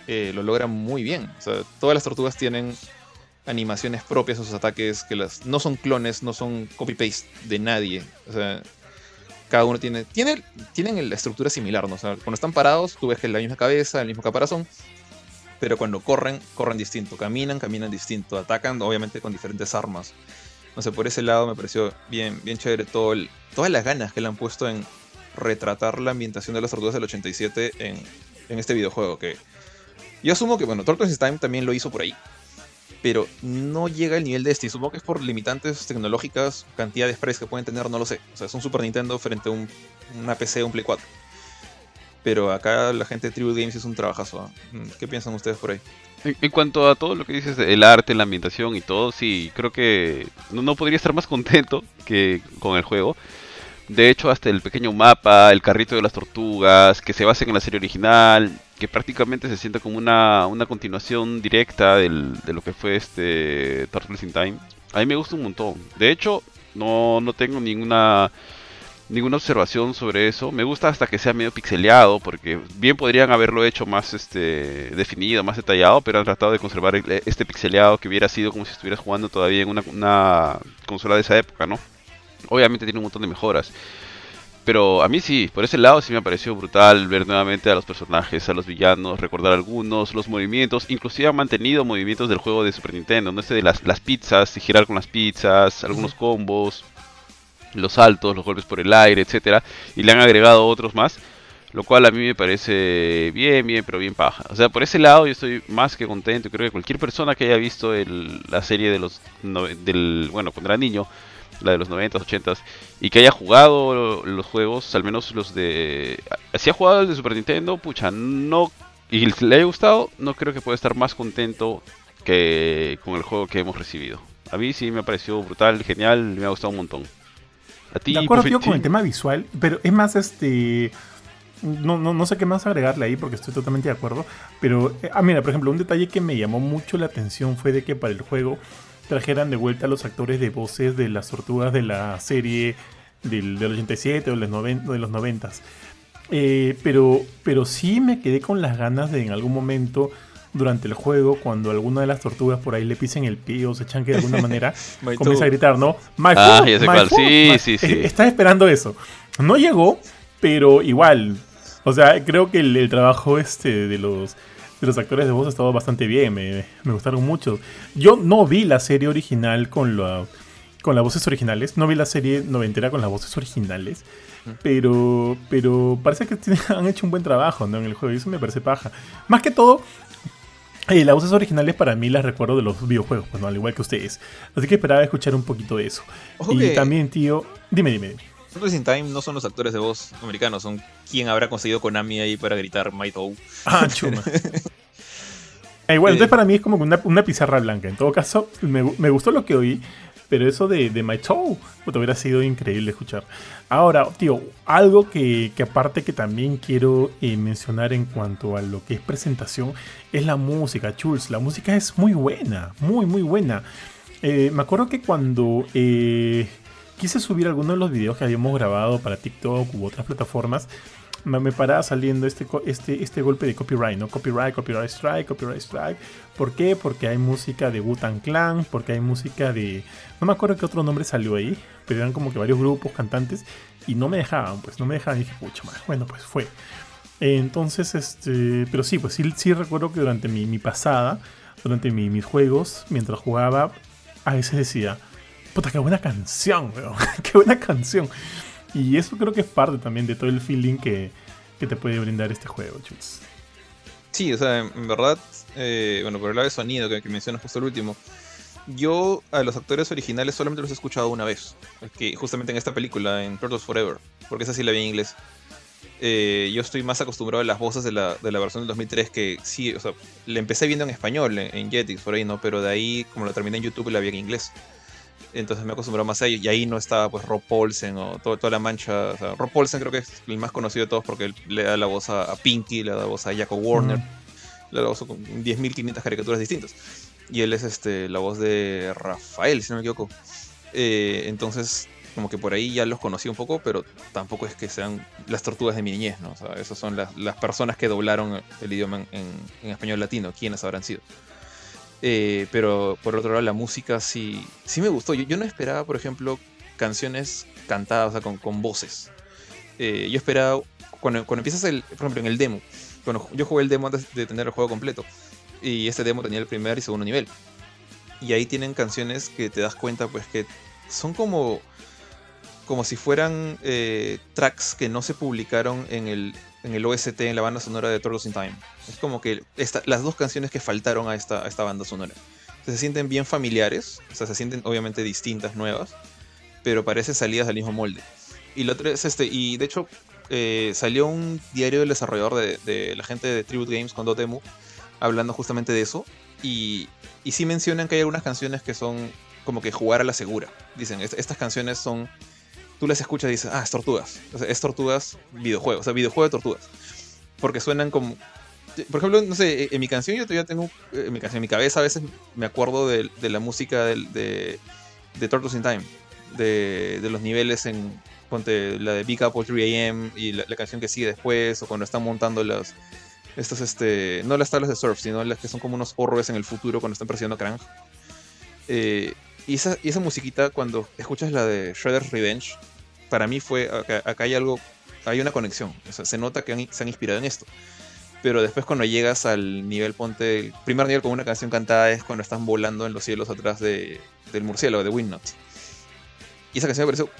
eh, lo logra muy bien. O sea, todas las tortugas tienen animaciones propias a sus ataques, que las no son clones, no son copy-paste de nadie. O sea, cada uno tiene, tiene, tienen la estructura similar, ¿no? O sea, cuando están parados, tú ves que es la misma cabeza, el mismo caparazón, pero cuando corren, corren distinto, caminan, caminan distinto, atacan obviamente con diferentes armas. No sé, por ese lado me pareció bien, bien chévere todo todas las ganas que le han puesto en retratar la ambientación de las tortugas del 87 en, en este videojuego. Que yo asumo que, bueno, in Time también lo hizo por ahí. Pero no llega al nivel de este. Supongo que es por limitantes tecnológicas, cantidad de sprays que pueden tener, no lo sé. O sea, es un Super Nintendo frente a un, una PC, un Play 4. Pero acá la gente de Tribute Games hizo un trabajazo. ¿ah? Mm, ¿Qué piensan ustedes por ahí? En, cuanto a todo lo que dices, el arte, la ambientación y todo, sí, creo que no, no podría estar más contento que con el juego. De hecho, hasta el pequeño mapa, el carrito de las tortugas, que se basa en la serie original, que prácticamente se siente como una, una continuación directa del, de lo que fue este Turtles in Time. A mí me gusta un montón. De hecho, no, no tengo ninguna ninguna observación sobre eso. Me gusta hasta que sea medio pixeleado, porque bien podrían haberlo hecho más este definido, más detallado, pero han tratado de conservar este pixeleado que hubiera sido como si estuvieras jugando todavía en una, una consola de esa época, ¿no? Obviamente tiene un montón de mejoras. Pero a mí sí, por ese lado sí me pareció brutal ver nuevamente a los personajes, a los villanos, recordar algunos, los movimientos, inclusive han mantenido movimientos del juego de Super Nintendo, no este de las, las pizzas, girar con las pizzas, algunos combos, los saltos, los golpes por el aire, etcétera, y le han agregado otros más, lo cual a mí me parece bien, bien, pero bien paja. O sea, por ese lado yo estoy más que contento, creo que cualquier persona que haya visto el, la serie de los del bueno, cuando era niño la de los 90s, 80s, y que haya jugado los juegos, al menos los de... Si ha jugado el de Super Nintendo, pucha, no... Y le haya gustado, no creo que pueda estar más contento que con el juego que hemos recibido. A mí sí me ha parecido brutal, genial, me ha gustado un montón. A ti, de acuerdo con el tema visual, pero es más este... No, no, no, sé qué más agregarle ahí porque estoy totalmente de acuerdo. Pero, eh, ah, mira, por ejemplo, un detalle que me llamó mucho la atención fue de que para el juego trajeran de vuelta a los actores de voces de las tortugas de la serie del, 87 o de los, 90, de los 90. Eh, pero, pero sí me quedé con las ganas de en algún momento durante el juego, cuando alguna de las tortugas por ahí le pisen el pie o se echan que de alguna manera comienza a gritar, ¿no? My ah, ya sé cuál. Sí, sí, sí. Estaba esperando eso. No llegó, pero igual. O sea, creo que el, el trabajo este de los los actores de voz ha estado bastante bien, me, gustaron mucho. Yo no vi la serie original con, la, con las voces originales, no vi la serie noventera con las voces originales, pero, pero parece que han hecho un buen trabajo en el juego y eso me parece paja. Más que todo, eh, las voces originales para mí las recuerdo de los videojuegos, bueno, al igual que ustedes. Así que esperaba escuchar un poquito de eso. y también, tío, dime, dime, dime. In Time no son los actores de voz americanos, son quien habrá conseguido Konami ahí para gritar My Ah, chuma. Eh, bueno, entonces para mí es como una, pizarra blanca. En todo caso, me, gustó lo que oí, pero eso de, de My Toe pues, hubiera sido increíble escuchar. Ahora, tío, algo que, aparte que también quiero eh, mencionar en cuanto a lo que es presentación es la música, Chuls. La música es muy buena, muy, muy buena. Eh, me acuerdo que cuando quise subir algunos de los videos que habíamos grabado para TikTok u otras plataformas, me paraba saliendo este, este, este golpe de copyright, ¿no? Copyright, copyright strike, copyright strike. ¿Por qué? Porque hay música de Wu-Tang Clan, porque hay música de... No me acuerdo qué otro nombre salió ahí, pero eran como que varios grupos, cantantes, y no me dejaban, pues no me dejaban. Y dije, pucha, más. bueno, pues fue. Entonces, este... Pero sí, pues sí, recuerdo que durante mi, mi pasada, durante mis juegos, mientras jugaba, a veces decía, puta, qué buena canción, weón, qué buena canción. Y eso creo que es parte también de todo el feeling que, te puede brindar este juego, chicos. Sí, o sea, en verdad, eh, bueno, por el lado de sonido que, que mencionas justo el último, yo a los actores originales solamente los he escuchado una vez, que justamente en esta película, en Turtles Forever, porque esa sí la vi en inglés. Eh, yo estoy más acostumbrado a las voces de la, de la versión del 2003 que sí, o sea, la empecé viendo en español, en, en Jetix, por ahí, ¿no? Pero de ahí, como la terminé en YouTube, la vi en inglés entonces me acostumbrado más a ello. Y ahí no estaba pues Rob Paulsen o toda la mancha. O sea, Rob Paulsen creo que es el más conocido de todos porque le da la voz a, Pinky, le da la voz a Jacob Warner, le da la voz con 10.500 caricaturas distintas. Y él es este, la voz de Rafael, si no me equivoco. Eh, entonces, como que por ahí ya los conocí un poco, pero tampoco es que sean las tortugas de mi niñez, ¿no? O sea, esas son las, las personas que doblaron el idioma en, en español latino, ¿quiénes habrán sido? Eh, pero por otro lado, la música sí, sí me gustó. Yo, no esperaba, por ejemplo, canciones cantadas, o sea, con, con voces. Eh, yo esperaba, cuando, cuando empiezas, el, por ejemplo, en el demo, cuando yo jugué el demo antes de tener el juego completo, Y este demo tenía el primer y segundo nivel. Y ahí tienen canciones que te das cuenta, pues, que son como. como si fueran eh, tracks que no se publicaron en el, en el OST, en la banda sonora de Turtles in Time. Es como que las dos canciones que faltaron a esta, a esta banda sonora. Se sienten bien familiares, o sea, se sienten obviamente distintas, nuevas, pero parecen salidas del mismo molde. Y lo otro es este, y de hecho eh, salió un diario del desarrollador de, la gente de Tribute Games con Dotemu hablando justamente de eso. Y, y sí mencionan que hay algunas canciones que son como que jugar a la segura. Dicen, estas canciones son tú las escuchas y dices, ah, es Tortugas. O sea, es Tortugas videojuego, o sea, videojuego de Tortugas. Porque suenan como... Por ejemplo, no sé, en mi canción yo todavía tengo... En mi canción, mi cabeza a veces me acuerdo de, la música de, de, de, Turtles in Time. De, los niveles en... Ponte la de Big Apple 3am y la, canción que sigue después, o cuando están montando las... Estas, este... No las tablas de surf, sino las que son como unos orbes en el futuro cuando están persiguiendo a Krang. Eh, y esa, y esa musiquita, cuando escuchas la de Shredder's Revenge, para mí fue, acá, hay algo, hay una conexión, o sea, se nota que se han inspirado en esto. Pero después cuando llegas al nivel, ponte, el primer nivel con una canción cantada es cuando están volando en los cielos atrás de, del murciélago, de Windnut. Y esa canción me pareció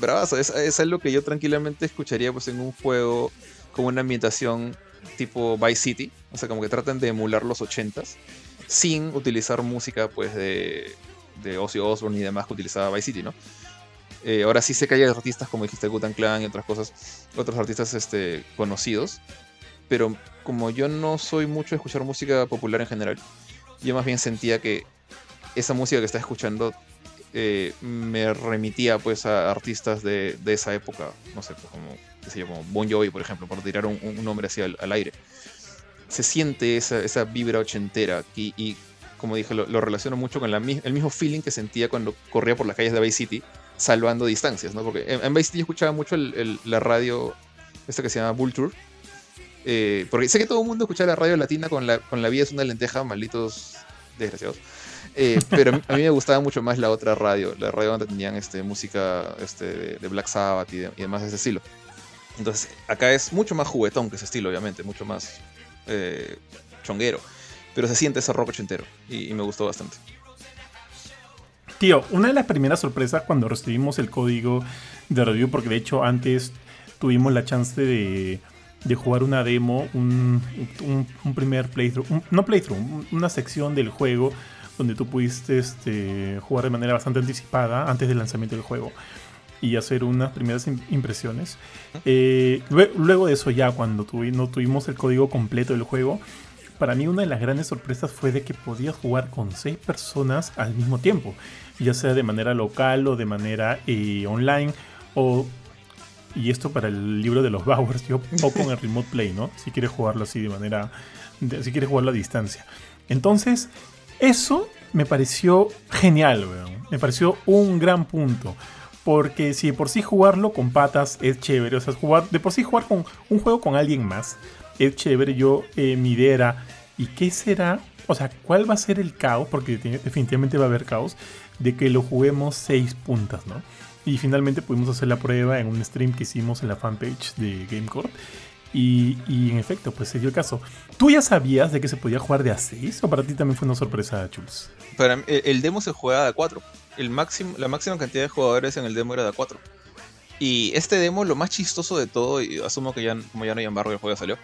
bravazo, es, es algo que yo tranquilamente escucharía pues en un juego con una ambientación tipo Vice City, o sea, como que tratan de emular los 80s sin utilizar música pues de de Ozzy Osbourne y demás que utilizaba Vice City, ¿no? Eh, ahora sí sé que hay artistas como dijiste Gutan Clan y otras cosas, otros artistas este, conocidos, pero como yo no soy mucho de escuchar música popular en general, yo más bien sentía que esa música que estaba escuchando eh, me remitía pues a artistas de, esa época, no sé, pues, como, qué sé yo, como Bon Jovi, por ejemplo, por tirar un, nombre así al, aire. Se siente esa, esa vibra ochentera y, y como dije, lo, relaciono mucho con el mismo feeling que sentía cuando corría por las calles de Vice City, salvando distancias, ¿no? Porque en, Vice City yo escuchaba mucho la radio, esta que se llama Vulture, eh, porque sé que todo el mundo escucha la radio latina con la, con la vida es una lenteja, malditos desgraciados. Eh, pero a mí me gustaba mucho más la otra radio, la radio donde tenían este, música este, de, Black Sabbath y, demás de ese estilo. Entonces, acá es mucho más juguetón que ese estilo, obviamente, mucho más eh, chonguero pero se siente ese rock ochentero y, me gustó bastante. Tío, una de las primeras sorpresas cuando recibimos el código de review, porque de hecho antes tuvimos la chance de, jugar una demo, un, primer playthrough, no playthrough, una sección del juego donde tú pudiste este, jugar de manera bastante anticipada antes del lanzamiento del juego y hacer unas primeras impresiones. Eh, luego, de eso ya, cuando no tuvimos el código completo del juego, para mí una de las grandes sorpresas fue de que podías jugar con seis personas al mismo tiempo, ya sea de manera local o de manera eh, online o y esto para el libro de los Bowers, yo, o con el remote play, ¿no? Si quieres jugarlo así de manera, si quieres jugarlo a distancia. Entonces, eso me pareció genial, weón. Me pareció un gran punto. Porque si de por sí jugarlo con patas es chévere, o sea, jugar, de por sí jugar con un juego con alguien más es chévere. Yo, eh, mi idea era, ¿y qué será? O sea, ¿cuál va a ser el caos? Porque definitivamente va a haber caos de que lo juguemos seis puntas, ¿no? Y finalmente pudimos hacer la prueba en un stream que hicimos en la fanpage de GameCourt. Y, y, en efecto, pues se dio el caso. ¿Tú ya sabías de que se podía jugar de a 6 o para ti también fue una sorpresa, Jules? Para el demo se juega de a 4. El máximo, la máxima cantidad de jugadores en el demo era de a 4. Y este demo, lo más chistoso de todo, y asumo que ya, como ya no hay embargo, el juego ya salió,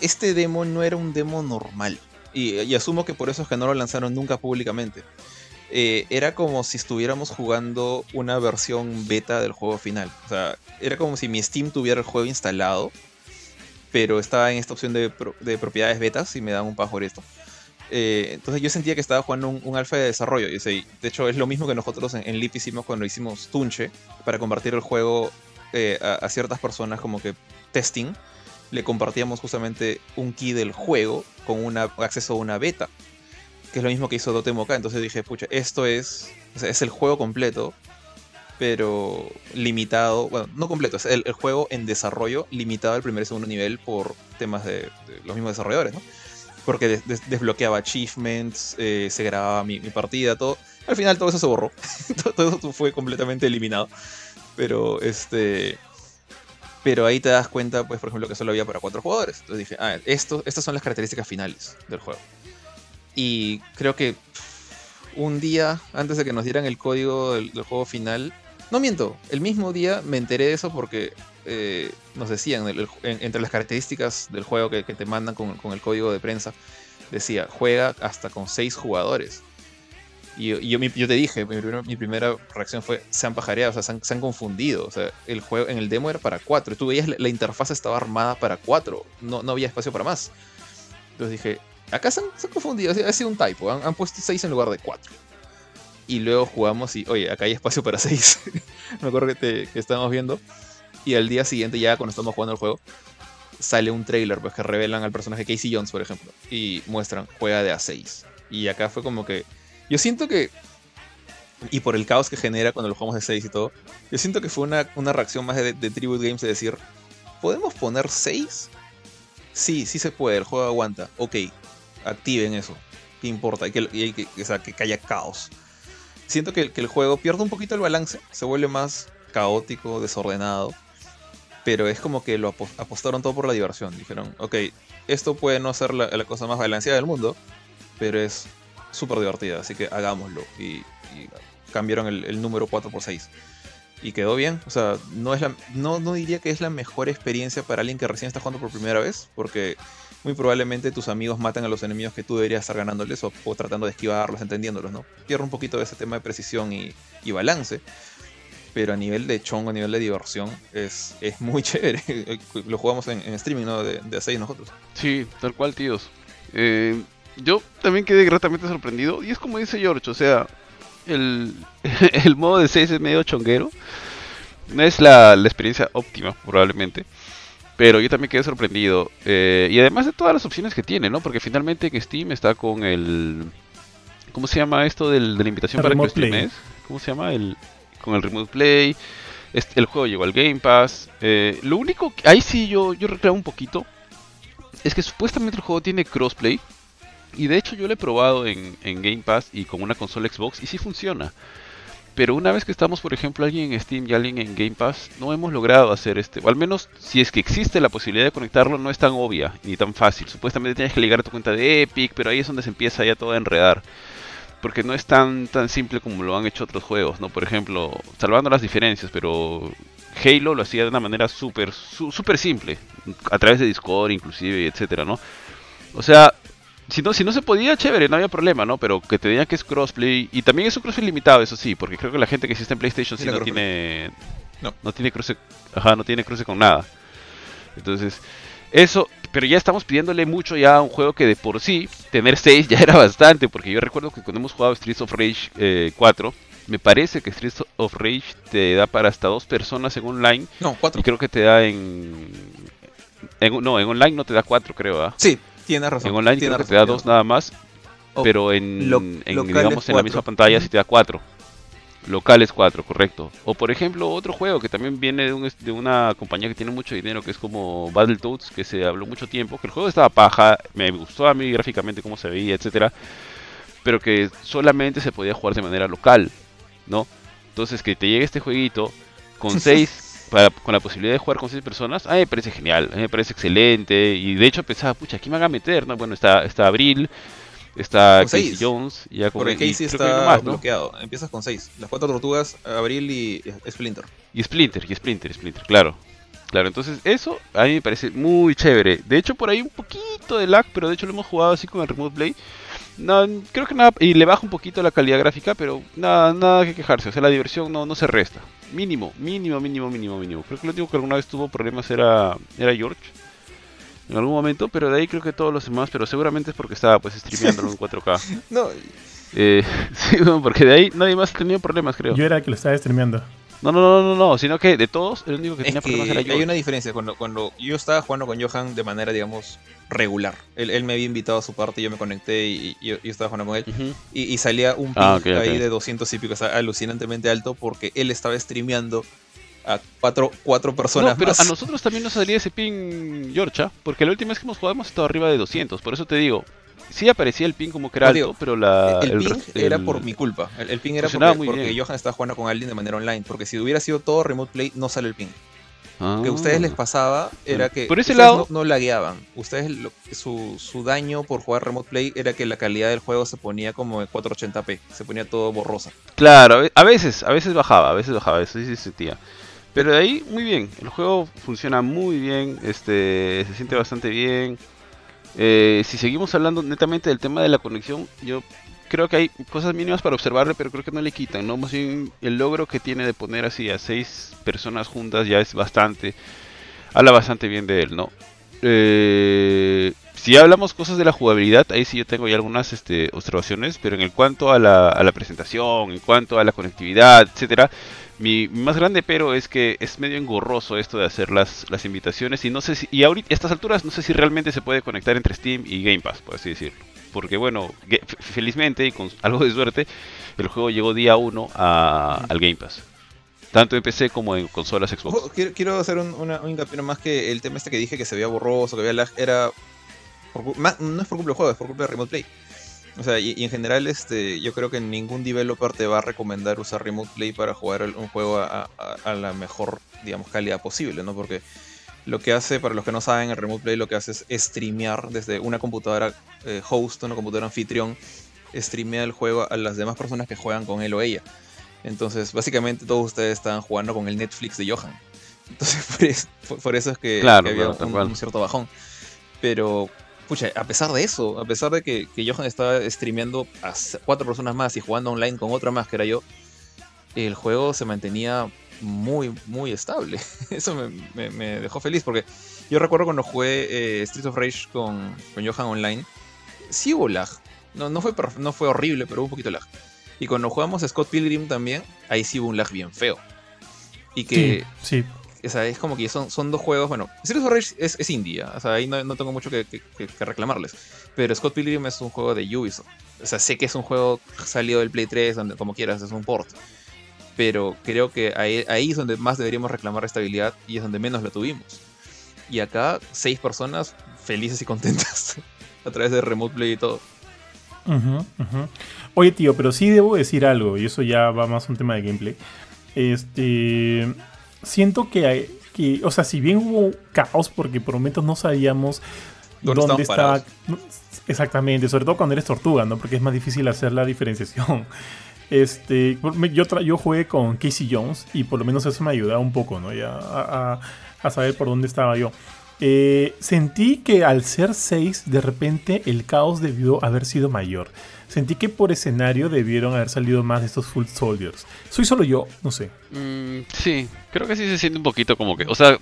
este demo no era un demo normal. Y, asumo que por eso es que no lo lanzaron nunca públicamente. Eh, era como si estuviéramos jugando una versión beta del juego final. O sea, era como si mi Steam tuviera el juego instalado, pero estaba en esta opción de, propiedades betas y me dan un pajo esto. Eh, entonces yo sentía que estaba jugando un, alfa de desarrollo. Y, de hecho, es lo mismo que nosotros en, Leap hicimos cuando hicimos Tunche para compartir el juego eh, a, ciertas personas como que testing. Le compartíamos justamente un key del juego con una, acceso a una beta. Que es lo mismo que hizo Dotemoka. Entonces dije, pucha, esto es, es el juego completo, pero limitado. Bueno, no completo, es el, juego en desarrollo limitado al primer y segundo nivel por temas de, los mismos desarrolladores, ¿no? porque desbloqueaba achievements, eh, se grababa mi, partida, todo. Al final todo eso se borró. todo eso fue completamente eliminado. Pero este. Pero ahí te das cuenta, pues, por ejemplo, que solo había para cuatro jugadores. Entonces dije, ah, esto, estas son las características finales del juego. Y creo que un día antes de que nos dieran el código del, juego final, no miento, el mismo día me enteré de eso porque eh, nos decían, entre las características del juego que, te mandan con, el código de prensa, decía, juega hasta con seis jugadores. Y yo, te dije, mi, primera reacción fue, se han pajareado, o sea, se han, confundido. O sea, el juego en el demo era para cuatro. Tú veías, la, interfaz estaba armada para cuatro. No, no había espacio para más. Entonces dije, acá se han, confundido, ha sido un typo. Han, puesto seis en lugar de cuatro. Y luego jugamos y, oye, acá hay espacio para seis. Me acuerdo que, te, estábamos viendo. Y al día siguiente, ya cuando estamos jugando el juego, sale un trailer pues, que revelan al personaje Casey Jones, por ejemplo. Y muestran, juega de A6. Y acá fue como que yo siento que, y por el caos que genera cuando lo jugamos de 6 y todo, yo siento que fue una, una reacción más de, Tribute Games de decir, ¿podemos poner 6? Sí, sí se puede, el juego aguanta. Ok, activen eso. ¿Qué importa? Que, y que, o que, haya caos. Siento que, que el juego pierde un poquito el balance, se vuelve más caótico, desordenado pero es como que lo apostaron todo por la diversión. Dijeron, ok, esto puede no ser la, cosa más balanceada del mundo, pero es súper divertida, así que hagámoslo. Y, cambiaron el, número 4 por 6. Y quedó bien, o sea, no, es la, no, no diría que es la mejor experiencia para alguien que recién está jugando por primera vez, porque muy probablemente tus amigos matan a los enemigos que tú deberías estar ganándoles o, tratando de esquivarlos, entendiéndolos, ¿no? Pierde un poquito de ese tema de precisión y, balance, pero a nivel de chongo, a nivel de diversión, es, es muy chévere. Lo jugamos en, streaming, ¿no? De, 6 nosotros. Sí, tal cual, tíos. Eh, yo también quedé gratamente sorprendido. Y es como dice George, o sea, el, el modo de 6 es medio chonguero. No es la, experiencia óptima, probablemente. Pero yo también quedé sorprendido. Eh, y además de todas las opciones que tiene, ¿no? Porque finalmente en Steam está con el... ¿Cómo se llama esto del, de la invitación para que streames? ¿Cómo se llama? El, con el Remote Play. Este, el juego llegó al Game Pass. Eh, lo único... Que, ahí sí yo, yo reclamo un poquito. Es que supuestamente el juego tiene crossplay. Y de hecho yo lo he probado en, Game Pass y con una consola Xbox y sí funciona. Pero una vez que estamos, por ejemplo, alguien en Steam y alguien en Game Pass, no hemos logrado hacer este. O al menos, si es que existe la posibilidad de conectarlo, no es tan obvia ni tan fácil. Supuestamente tienes que ligar a tu cuenta de Epic, pero ahí es donde se empieza ya todo a enredar. Porque no es tan, tan simple como lo han hecho otros juegos, ¿no? Por ejemplo, salvando las diferencias, pero Halo lo hacía de una manera súper súper simple. A través de Discord, inclusive, etcétera, ¿no? O sea, si no, si no se podía, chévere, no había problema, ¿no? Pero que te digan que es crossplay. Y también es un crossplay limitado, eso sí, porque creo que la gente que existe en PlayStation sí, no tiene. No. no tiene cruce. Ajá, no tiene cruce con nada. Entonces, eso. Pero ya estamos pidiéndole mucho ya a un juego que de por sí, tener 6 ya era bastante. Porque yo recuerdo que cuando hemos jugado Streets of Rage 4, eh, me parece que Streets of Rage te da para hasta dos personas en online. No, 4. Y creo que te da en. no, en online no te da 4, creo, ¿ah? Sí, tiene razón. En online creo que te da dos nada más, pero en, digamos en la misma pantalla sí te da cuatro. Locales cuatro, correcto. O por ejemplo, otro juego que también viene de, de una compañía que tiene mucho dinero, que es como Battletoads, que se habló mucho tiempo, que el juego estaba paja, me gustó a mí gráficamente cómo se veía, etcétera, pero que solamente se podía jugar de manera local, ¿no? Entonces que te llegue este jueguito con seis con la posibilidad de jugar con seis personas, a mí me parece genial, a mí me parece excelente. Y de hecho pensaba, pucha, ¿quién me van a meter? No, bueno, está, está Abril, está Casey Jones. Ya con Porque Casey está bloqueado. Empiezas con seis. Las cuatro tortugas, Abril y Splinter. Y Splinter, y Splinter, Splinter, claro. Claro, entonces eso a mí me parece muy chévere. De hecho, por ahí un poquito de lag, pero de hecho lo hemos jugado así con el Remote Play. No, creo que nada, y le baja un poquito la calidad gráfica, pero nada, nada que quejarse. O sea, la diversión no, no se resta. Mínimo, mínimo, mínimo, mínimo, mínimo. Creo que lo único que alguna vez tuvo problemas era, era George. En algún momento, pero de ahí creo que todos los demás, pero seguramente es porque estaba pues streameando en 4K. no. Eh, sí, porque de ahí nadie más ha tenido problemas, creo. Yo era el que lo estaba streameando. No, no, no, no, no, sino que de todos, el único que tenía problemas era yo. Hay una diferencia. Cuando, cuando yo estaba jugando con Johan de manera, digamos, regular. Él, me había invitado a su parte, yo me conecté y, yo, estaba jugando con él. y, salía un ah, ping ahí de 200 y pico, o sea, alucinantemente alto, porque él estaba streameando a cuatro, cuatro personas no, pero a nosotros también nos salía ese ping, ¿ah? porque la última vez que hemos jugado hemos estado arriba de 200, por eso te digo, sí aparecía el ping como que era alto, pero la... El, ping era por mi culpa. El, ping era porque, porque Johan estaba jugando con alguien de manera online. Porque si hubiera sido todo remote play, no sale el ping. que a ustedes les Ah. pasaba era que Por ese lado- no, no lagueaban. Ustedes lo- su, su daño por jugar Remote Play era que la calidad del juego se ponía como en 480p, se ponía todo borrosa. Claro, a ve- a veces, a veces bajaba, a veces bajaba, eso sí se sentía. Pero de ahí, muy bien. El juego funciona muy bien, este, se siente bastante bien. Eh, si seguimos hablando netamente del tema de la conexión, yo creo que hay cosas mínimas para observarle, pero creo que no le quitan, ¿no? Más el logro que tiene de poner así a seis personas juntas ya es bastante. Habla bastante bien de él, ¿no? Eh, si hablamos cosas de la jugabilidad, ahí sí yo tengo ya algunas este, observaciones, pero en el cuanto a la, a la presentación, en cuanto a la conectividad, etcétera, mi, mi más grande pero es que es medio engorroso esto de hacer las, las invitaciones y no sé si, y ahorita a estas alturas no sé si realmente se puede conectar entre Steam y Game Pass, por así decirlo. Porque bueno, felizmente y con algo de suerte, el juego llegó día 1 al Game Pass. Tanto en PC como en consolas Xbox. Quiero, quiero hacer un, una, un hincapié más que el tema este que dije que se veía borroso, que había lag, era... por ma- no es por culpa del juego, es por culpa de Remote Play. O sea, y, y en general este, yo creo que ningún developer te va a recomendar usar Remote Play para jugar un juego a, a- a la mejor, digamos, calidad posible, ¿no? Porque lo que hace, para los que no saben, el Remote Play lo que hace es streamear desde una computadora eh, host, una computadora anfitrión, streamea el juego a las demás personas que juegan con él o ella. Entonces, básicamente todos ustedes estaban jugando con el Netflix de Johan. Entonces, por eso, por- por eso es que, Claro, que había claro, un cierto bajón. Pero, pucha, a pesar de eso, a pesar de que, que Johan estaba streameando a cuatro personas más y jugando online con otra más que era yo, el juego se mantenía muy, muy estable. Eso me, dejó feliz porque yo recuerdo cuando jugué eh, Street of Rage con, con Johan online, sí hubo lag. No, no, fue, no fue horrible, pero hubo un poquito lag. Y cuando jugamos Scott Pilgrim también, ahí sí hubo un lag bien feo. Y que Sí, sí. O es como que son, son dos juegos, bueno, Streets of Rage es, es indie, ¿ah? o sea, ahí no, no tengo mucho que, que- reclamarles. Pero Scott Pilgrim es un juego de Ubisoft. O sea, sé que es un juego salido del Play 3, donde, como quieras, es un port. Pero creo que ahí, ahí es donde más deberíamos reclamar estabilidad y es donde menos la tuvimos. Y acá, seis personas felices y contentas a través de Remote Play y todo. Ujú, ujú. Oye, tío, pero sí debo decir algo, y eso ya va más un tema de gameplay. Este. Siento que hay. Que, o sea, si bien hubo caos, porque por momentos no sabíamos ¿Dónde estaba. Exactamente, sobre todo cuando eres tortuga, ¿no? Porque es más difícil hacer la diferenciación. Este, yo, tra- yo jugué con Casey Jones y por lo menos eso me ayudaba un poco, ¿no? Ya a, a- a saber por dónde estaba yo. Eh, sentí que al ser 6, de repente el caos debió haber sido mayor. Sentí que por escenario debieron haber salido más de estos Full Soldiers. ¿Soy solo yo? No sé. Mm, sí, creo que sí se siente un poquito como que, o sea,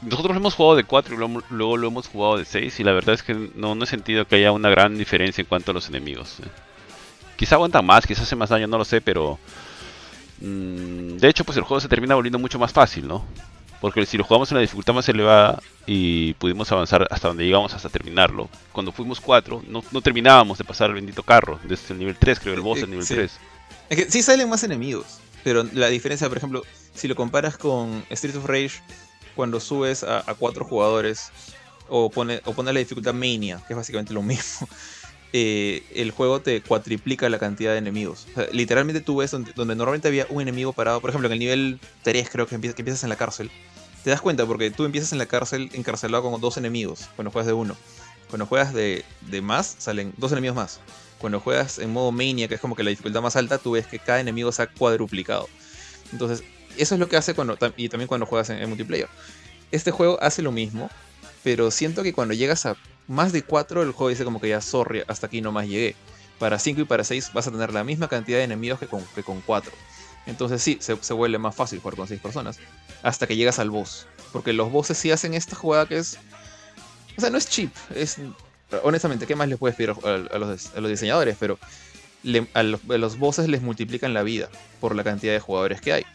nosotros lo hemos jugado de 4 y luego, lo hemos jugado de 6 y la verdad es que no, he sentido que haya una gran diferencia en cuanto a los enemigos. Quizá aguantan más, quizás hace más daño, no lo sé, pero... mm, de hecho, pues el juego se termina volviendo mucho más fácil, ¿no? Porque si lo jugamos en la dificultad más elevada y pudimos avanzar hasta donde llegamos hasta terminarlo, cuando fuimos 4 no, no terminábamos de pasar el bendito carro, desde el nivel 3 creo, el boss del nivel Sí. 3. Es que sí salen más enemigos, pero la diferencia, por ejemplo, si lo comparas con Street of Rage, cuando subes a, a cuatro jugadores o pone, o pone la dificultad Mania, que es básicamente lo mismo, eh, el juego te cuatriplica la cantidad de enemigos. O sea, literalmente tú ves donde, donde normalmente había un enemigo parado, por ejemplo, en el nivel 3 creo que, empiezas, que empiezas en la cárcel, te das cuenta porque tú empiezas en la cárcel encarcelado con dos enemigos cuando juegas de uno. Cuando juegas de, más, salen dos enemigos más. Cuando juegas en modo Mania, que es como que la dificultad más alta, tú ves que cada enemigo se ha cuadruplicado. Entonces, eso es lo que hace cuando. Y también cuando juegas en, en multiplayer. Este juego hace lo mismo, pero siento que cuando llegas a más de 4, el juego dice como que ya, sorry, hasta aquí nomás llegué. Para 5 y para 6 vas a tener la misma cantidad de enemigos que con, que con 4. Entonces sí, se, vuelve más fácil jugar con 6 personas. Hasta que llegas al boss. Porque los bosses sí hacen esta jugada que es... O sea, no es cheap. Es... Honestamente, ¿qué más les puedes pedir a, los, diseñadores? Pero a, los, bosses les multiplican la vida por la cantidad de jugadores que hay.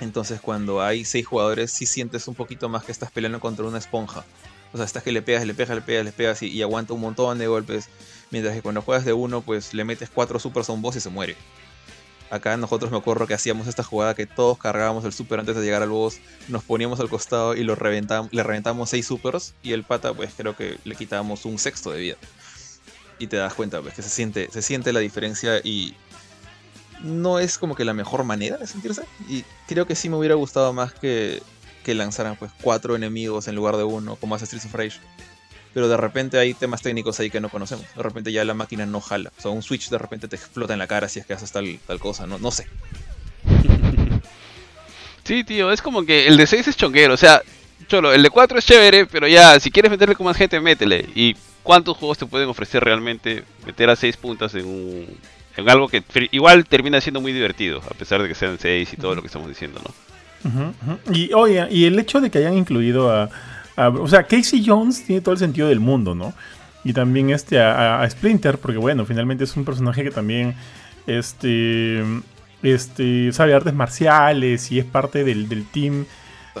Entonces cuando hay 6 jugadores sí sientes un poquito más que estás peleando contra una esponja. O sea, estás que le pegas, le pegas, le pegas, le pegas y, y aguanta un montón de golpes. Mientras que cuando juegas de uno, pues le metes 4 supers a un boss y se muere. Acá nosotros me acuerdo que hacíamos esta jugada que todos cargábamos el super antes de llegar al boss, nos poníamos al costado y lo le reventamos 6 supers y el pata pues creo que le quitábamos un sexto de vida. Y te das cuenta pues que se siente, se siente la diferencia y no es como que la mejor manera de sentirse. Y creo que sí me hubiera gustado más que, que lanzaran pues cuatro enemigos en lugar de uno, como hace Streets of Rage. Pero de repente hay temas técnicos ahí que no conocemos. De repente ya la máquina no jala. O sea, un switch de repente te explota en la cara si es que haces tal, tal cosa. No, no sé. Sí, tío, es como que el de 6 es chonguero. O sea, cholo, el de 4 es chévere, pero ya, si quieres meterle con más gente, métele. ¿Y cuántos juegos te pueden ofrecer realmente meter a 6 puntas en un. En algo que igual termina siendo muy divertido, a pesar de que sean 6 y todo lo que estamos diciendo, ¿no? Y oye, y el hecho de que hayan incluido a, a- O sea, Casey Jones tiene todo el sentido del mundo, ¿no? Y también este a, a Splinter, porque bueno, finalmente es un personaje que también este, este sabe artes marciales y es parte del, del team,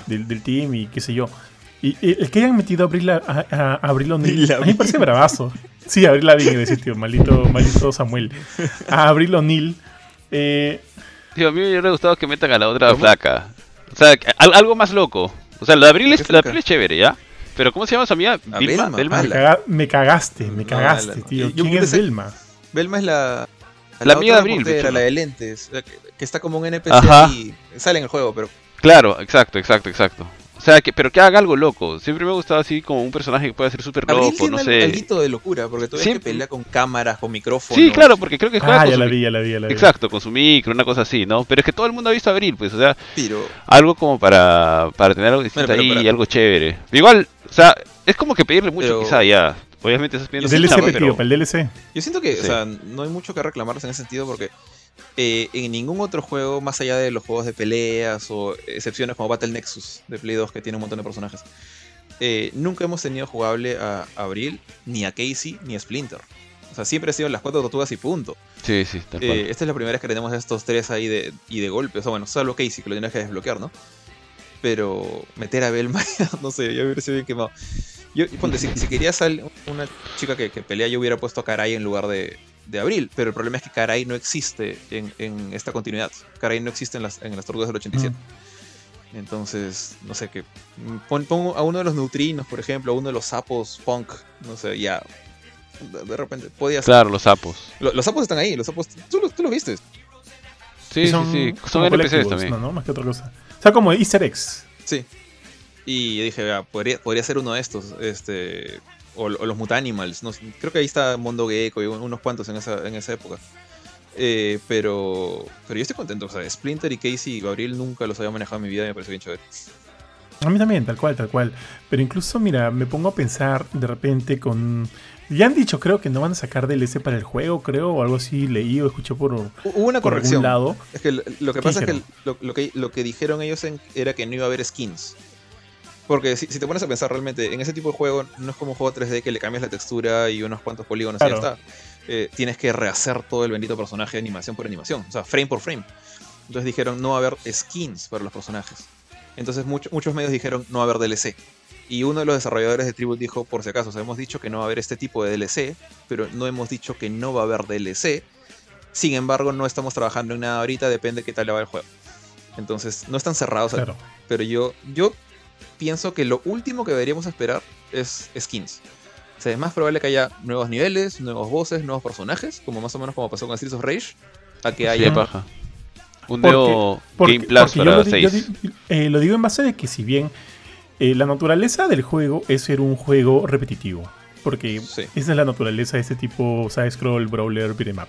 del, del team y qué sé yo. Y, y el que hayan metido a Abril, a, a, a Avril O'Neil, a mí me parece bravazo. Sí, Abril Lavigne, decir, tío, maldito, maldito Samuel. A Abril O'Neil. Eh, Tío, a mí me hubiera gustado que metan a la otra flaca. O sea, algo más loco. O sea, la de Abril ¿Qué es, la? Abril es chévere, ¿ya? Pero ¿cómo se llama su amiga? A Vilma. Velma, Velma. me, ala. caga- me cagaste, me No, cagaste, la- tío. yo- ¿Quién yo es Velma? Velma es la. La amiga de Abril, pechulo. la de lentes, la que, que está como un NPC Ajá. y sale en el juego, pero Claro, exacto, exacto, exacto. O sea, que, pero que haga algo loco. Siempre me ha gustado así como un personaje que pueda ser súper loco, tiene no sé. alguito de locura, porque tú ves Sí. que pelea con cámaras, con micrófonos. Sí, claro, porque creo que juega Ah, con ya su la vi, ya la vi, ya la vi. Exacto, con su micro, una cosa así, ¿no? Pero es que todo el mundo ha visto Abril, pues, o sea, Pero algo como para, para tener algo distinto Bueno, ahí para- y algo chévere. Igual, o sea, es como que pedirle mucho Pero- quizá ya. Obviamente estás pidiendo DLC, mucho, pe, pero- tío, para el DLC. yo siento que, o sea, no hay mucho que reclamarles en ese sentido porque eh, en ningún otro juego, más allá de los juegos de peleas o excepciones como Battle Nexus de Play 2 que tiene un montón de personajes, eh, nunca hemos tenido jugable a Abril, ni a Casey, ni a Splinter. O sea, siempre han sido las cuatro tortugas y punto. Sí, sí, tal Eh, cual. esta es la primera vez que tenemos a estos tres ahí de, y de golpe. O sea, bueno, salvo Casey, que lo tienes que desbloquear, ¿no? Pero meter a Belma, no sé, yo hubiera sido bien quemado. Yo, ponte, si, si quería sal- una chica que, que pelea, yo hubiera puesto a Karai en lugar de, de Abril. Pero el problema es que Karai no existe en, en esta continuidad. Karai no existe en las, en las tortugas del 87. Entonces, no sé qué. Pon, pon a uno de los neutrinos, por ejemplo, a uno de los sapos punk. No sé, ya. De, de repente, podía ser. Claro, los sapos. Lo- Los sapos están ahí, los sapos. Tú, los- tú los viste. Sí, sí, sí. Son NPCs también. No, no, más que otra cosa. O sea, como Easter eggs. Sí. Y dije, vea, podría, podría ser uno de estos. Este. O, o los Mutanimals. No, creo que ahí está Mondo Gecko y un- unos cuantos en esa, en esa época. Eh, pero. Pero yo estoy contento. O sea, Splinter y Casey y Gabriel nunca los había manejado en mi vida y me pareció bien chévere. A mí también, tal cual, tal cual. Pero incluso, mira, me pongo a pensar de repente con... Ya han dicho, creo que no van a sacar DLC para el juego, creo, o algo así, leí o escuché por, Hu- Hubo una por corrección. lado. Es que lo, lo que ¿Qué pasa es que lo, lo que lo que dijeron ellos en- era que no iba a haber skins. Porque si, si te pones a pensar realmente, en ese tipo de juego no es como un juego 3D que le cambias la textura y unos cuantos polígonos y ya está. Eh, tienes que rehacer todo el bendito personaje animación por animación, o sea, frame por frame. Entonces dijeron no va a haber skins para los personajes. Entonces mucho- muchos medios dijeron no va a haber DLC. Y uno de los desarrolladores de Tribute dijo, por si acaso, o sea, hemos dicho que no va a haber este tipo de DLC, pero no hemos dicho que no va a haber DLC. Sin embargo, no estamos trabajando en nada ahorita, depende de qué tal le va el juego. Entonces, no están cerrados, al- Claro. pero yo, yo pienso que lo último que deberíamos esperar es skins. O sea, es más probable que haya nuevos niveles, nuevos voces, nuevos personajes, como más o menos como pasó con Streets of Rage, a que Sí, haya... paja. Un Porque, Game Plus porque yo para lo, di- yo 6. di- eh, lo digo en base de que si bien eh, la naturaleza del juego es ser un juego repetitivo, porque Sí. esa es la naturaleza de este tipo side-scroll, brawler, beat'em up.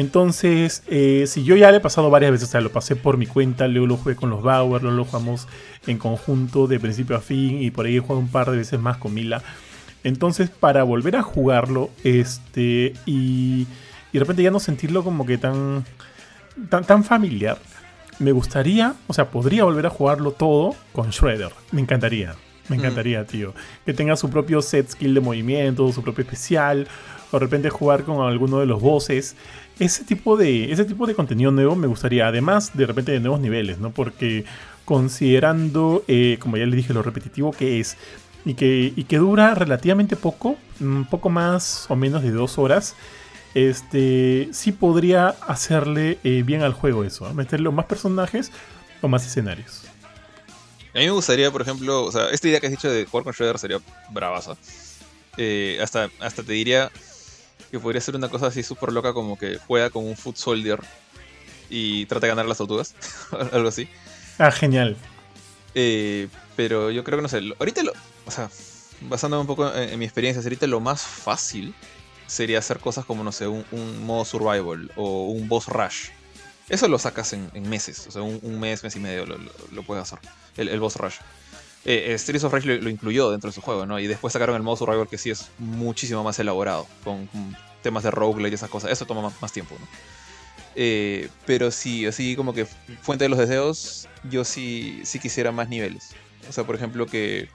Entonces, eh, si yo ya le he pasado varias veces, o sea, lo pasé por mi cuenta, luego lo jugué con los Bauer, luego lo jugamos en conjunto de principio a fin y por ahí he jugado un par de veces más con Mila. Entonces, para volver a jugarlo, este, y, y de repente ya no sentirlo como que tan, tan, tan familiar, me gustaría, o sea, podría volver a jugarlo todo con Shredder. Me encantaría, me Mm. encantaría, tío. Que tenga su propio set skill de movimiento, su propio especial, o de repente jugar con alguno de los bosses. Ese tipo de, ese tipo de contenido nuevo me gustaría, además de repente de nuevos niveles, ¿no? Porque considerando, eh, como ya les dije, lo repetitivo que es y que, y que dura relativamente poco, un poco más o menos de dos horas, este sí podría hacerle eh, bien al juego eso, meterle más personajes o más escenarios. A mí me gustaría, por ejemplo, o sea, esta idea que has dicho de jugar con Shredder sería bravaza. Eh, hasta, hasta te diría que podría ser una cosa así súper loca como que juega con un Foot Soldier y trata de ganar las tortugas, algo así. Ah, genial. Eh, pero yo creo que no sé. Ahorita, lo, o sea, basándome un poco en, mi experiencia, ahorita lo más fácil sería hacer cosas como, no sé, un, modo survival o un boss rush. Eso lo sacas en, meses, o sea, un, mes, mes y medio lo, puedes hacer, el, boss rush. Eh, eh, Streets of Rage lo, incluyó dentro de su juego, ¿no? Y después sacaron el modo survival que sí es muchísimo más elaborado, con, temas de roguelite y esas cosas. Eso toma más, tiempo, ¿no? Eh, pero sí, así como que fuente de los deseos, yo sí, sí quisiera más niveles. O sea, por ejemplo, que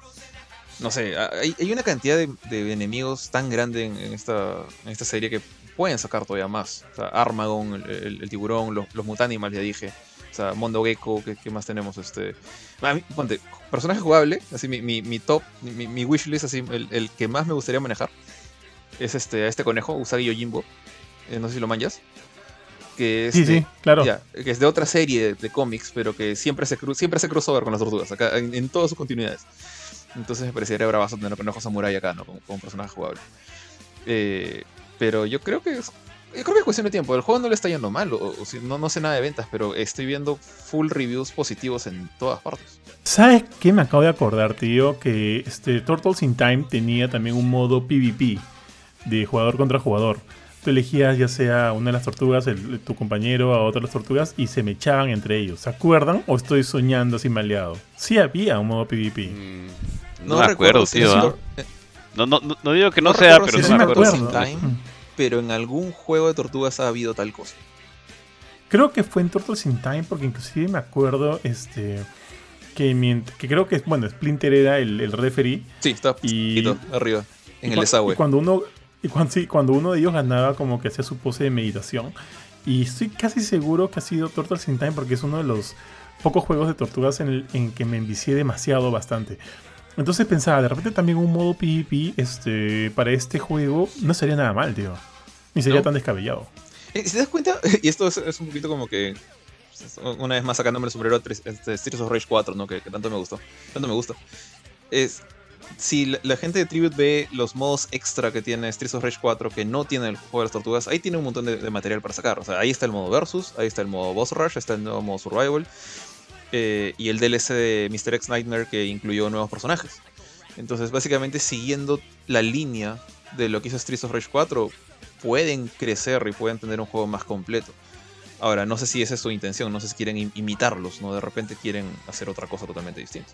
no sé, hay, una cantidad de, enemigos tan grande en, esta, en esta serie que pueden sacar todavía más. O sea, Armagon, el, tiburón, los, los Mutanimals, ya dije. O sea, Mondo Gecko, ¿qué, más tenemos? Este, a mí, ponte, personaje jugable, así mi, mi, top, mi, mi, wishlist, así, el, que más me gustaría manejar es este, este conejo, Usagi Yojimbo. Eh, no sé si lo manjas. Que es sí, sí, claro. que es de otra serie de, cómics, pero que siempre se, siempre se crossover con las tortugas, acá, en todas sus continuidades. Entonces me parecería bravazo tener conejo samurai acá, ¿no? Como, un personaje jugable. Eh, pero yo creo que es, yo creo que es cuestión de tiempo. El juego no le está yendo mal, o, no, no sé nada de ventas, pero estoy viendo full reviews positivos en todas partes. ¿Sabes qué? Me acabo de acordar, tío, que este Turtles in Time tenía también un modo PvP de jugador contra jugador. Tú elegías ya sea una de las tortugas, tu compañero, a otra de las tortugas, y se me echaban entre ellos. ¿Se acuerdan? ¿O estoy soñando así maleado? Sí había un modo PvP. No, me acuerdo, tío. No, no, no, digo que no, sea, pero no me acuerdo. Time, pero en algún juego de tortugas ha habido tal cosa. Creo que fue en Turtles in Time, porque inclusive me acuerdo este que, que creo que bueno, Splinter era el, el referee. Sí, está y, arriba, en el desagüe. Y cuando uno, y cuando, sí, cuando uno de ellos ganaba, como que hacía su pose de meditación. Y estoy casi seguro que ha sido Turtles in Time, porque es uno de los pocos juegos de tortugas en, el, en que me envicié demasiado bastante. Entonces pensaba, de repente también un modo PvP este, para este juego no sería nada mal, tío. Ni sería tan descabellado. Si te das cuenta, y esto es, un poquito como que. Una vez más sacándome el sombrero este, Streets of Rage 4, ¿no? Que, tanto me gustó. Tanto me gusta. Es. Si la, gente de Tribute ve los modos extra que tiene Streets of Rage 4 que no tiene el juego de las tortugas, ahí tiene un montón de, de material para sacar. O sea, ahí está el modo Versus, ahí está el modo Boss Rush, está el nuevo modo Survival. Eh, y el DLC de Mr. X Nightmare que incluyó nuevos personajes. Entonces, básicamente, siguiendo la línea de lo que hizo Streets of Rage 4, pueden crecer y pueden tener un juego más completo. Ahora, no sé si esa es su intención, no sé si quieren imitarlos, ¿no? De repente quieren hacer otra cosa totalmente distinta.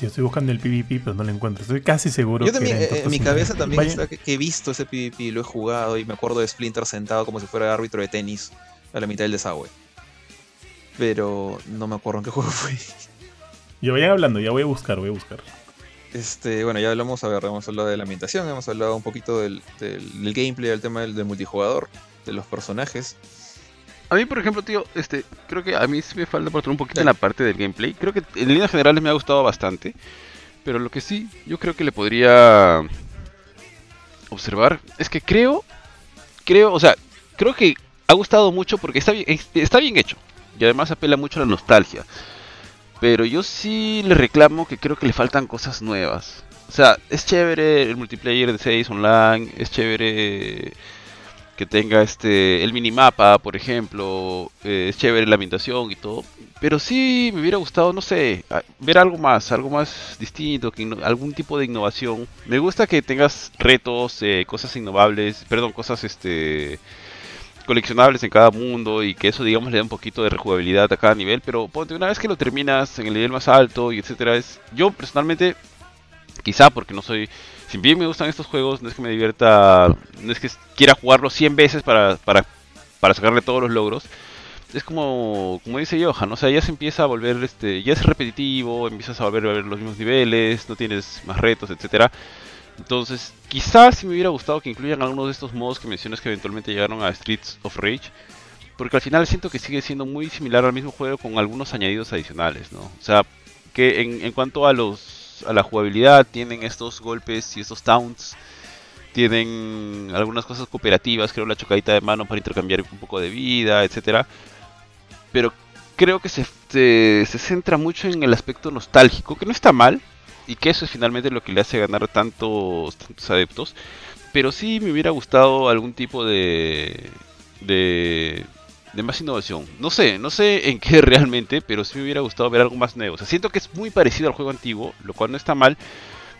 estoy buscando el PvP, pero no lo encuentro. Estoy casi seguro. Yo también, eh, en mi cabeza también está que, he visto ese PvP, lo he jugado y me acuerdo de Splinter sentado como si fuera árbitro de tenis a la mitad del desagüe pero no me acuerdo en qué juego fue. Ya vayan hablando, ya voy a buscar, voy a buscar. Este, bueno, ya hablamos, a ver, hemos hablado de la ambientación, hemos hablado un poquito del, gameplay, del tema del, multijugador, de los personajes. A mí, por ejemplo, tío, este, creo que a mí sí me falta por un poquito en la parte del gameplay. Creo que en líneas generales me ha gustado bastante. Pero lo que sí, yo creo que le podría observar es que creo, creo, o sea, creo que ha gustado mucho porque está bien, está bien hecho y además apela mucho a la nostalgia. Pero yo sí le reclamo que creo que le faltan cosas nuevas. O sea, es chévere el multiplayer de 6 online, es chévere que tenga este el minimapa, por ejemplo, eh, es chévere la ambientación y todo, pero sí me hubiera gustado, no sé, ver algo más, algo más distinto, que algún tipo de innovación. Me gusta que tengas retos, eh, cosas innovables, perdón, cosas este coleccionables en cada mundo y que eso digamos le da un poquito de rejugabilidad a cada nivel, pero ponte una vez que lo terminas en el nivel más alto y etcétera, es yo personalmente quizá porque no soy si bien me gustan estos juegos, no es que me divierta, no es que quiera jugarlo 100 veces para, para, para sacarle todos los logros. Es como, como dice Johan, o sea, ya se empieza a volver, este, ya es repetitivo, empiezas a volver a ver los mismos niveles, no tienes más retos, etcétera. Entonces, quizás si me hubiera gustado que incluyan algunos de estos modos que mencionas que eventualmente llegaron a Streets of Rage. Porque al final siento que sigue siendo muy similar al mismo juego con algunos añadidos adicionales, ¿no? O sea, que en, cuanto a los a la jugabilidad tienen estos golpes y estos taunts, tienen algunas cosas cooperativas, creo la chocadita de mano para intercambiar un poco de vida, etcétera. Pero creo que se, se centra mucho en el aspecto nostálgico, que no está mal, y que eso es finalmente lo que le hace ganar tantos, tantos adeptos. Pero sí me hubiera gustado algún tipo de, de, de más innovación. No sé, no sé en qué realmente, pero sí me hubiera gustado ver algo más nuevo. Siento que es muy parecido al juego antiguo, lo cual no está mal,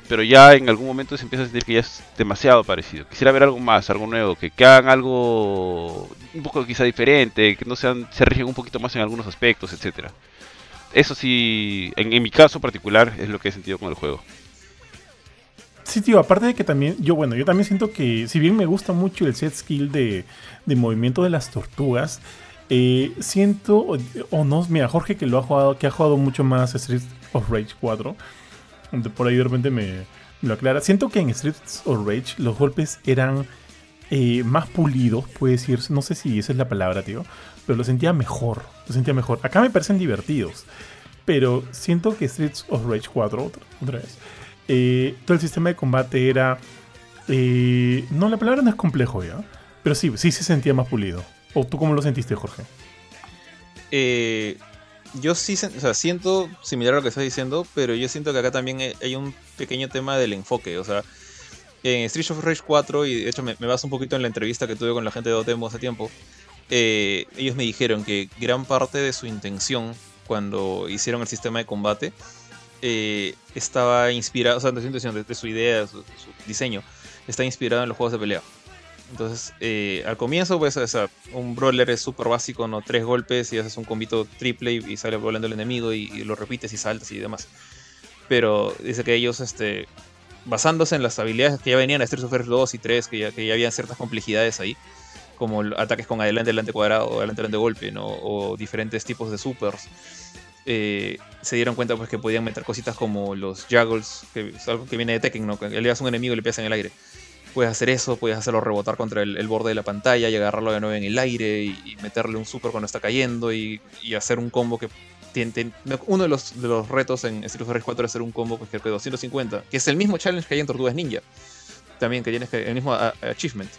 pero ya en algún momento se empieza a sentir que ya es demasiado parecido. Quisiera ver algo más, algo nuevo, que, hagan algo un poco quizá diferente, que no sean, se rigen un poquito más en algunos aspectos, etcétera. Eso sí, en, mi caso particular, es lo que he sentido con el juego. Sí, tío, aparte de que también, yo bueno, yo también siento que si bien me gusta mucho el set skill de, de movimiento de las tortugas, eh, siento, o, no, mira, Jorge que lo ha jugado, que ha jugado mucho más Street of Rage 4, por ahí de repente me, lo aclara. Siento que en Streets of Rage los golpes eran eh, más pulidos, puede decirse, no sé si esa es la palabra, tío, pero lo sentía mejor, lo sentía mejor. Acá me parecen divertidos, pero siento que Streets of Rage 4, otra, vez, eh, todo el sistema de combate era... Eh, no, la palabra no es complejo ya, pero sí, sí se sentía más pulido. ¿O tú cómo lo sentiste, Jorge? Eh, yo sí o sea, siento similar a lo que estás diciendo, pero yo siento que acá también hay un pequeño tema del enfoque. O sea, en Street of Rage 4, y de hecho me, me baso un poquito en la entrevista que tuve con la gente de Dotemo hace tiempo, ellos me dijeron que gran parte de su intención cuando hicieron el sistema de combate eh, estaba inspirado, o sea, de, de su idea, su, su, diseño, está inspirado en los juegos de pelea. Entonces, eh, al comienzo, pues, un brawler es súper básico, ¿no? Tres golpes y haces un combito triple y, sale volando el enemigo y, lo repites y saltas y demás. Pero dice que ellos, este, basándose en las habilidades que ya venían a Street Fighter 2 y 3, que ya, que ya habían ciertas complejidades ahí, como ataques con adelante, adelante cuadrado, adelante, adelante golpe, ¿no? O diferentes tipos de supers eh, se dieron cuenta pues que podían meter cositas como los juggles, que es algo que viene de Tekken, ¿no? Que le das a un enemigo y le pegas en el aire. Puedes hacer eso, puedes hacerlo rebotar contra el, borde de la pantalla y agarrarlo de nuevo en el aire y, meterle un super cuando está cayendo y, hacer un combo que uno de los, retos en Street Fighter 4 es hacer un combo que es de 250, que es el mismo challenge que hay en Tortugas Ninja. También que tienes el mismo achievement.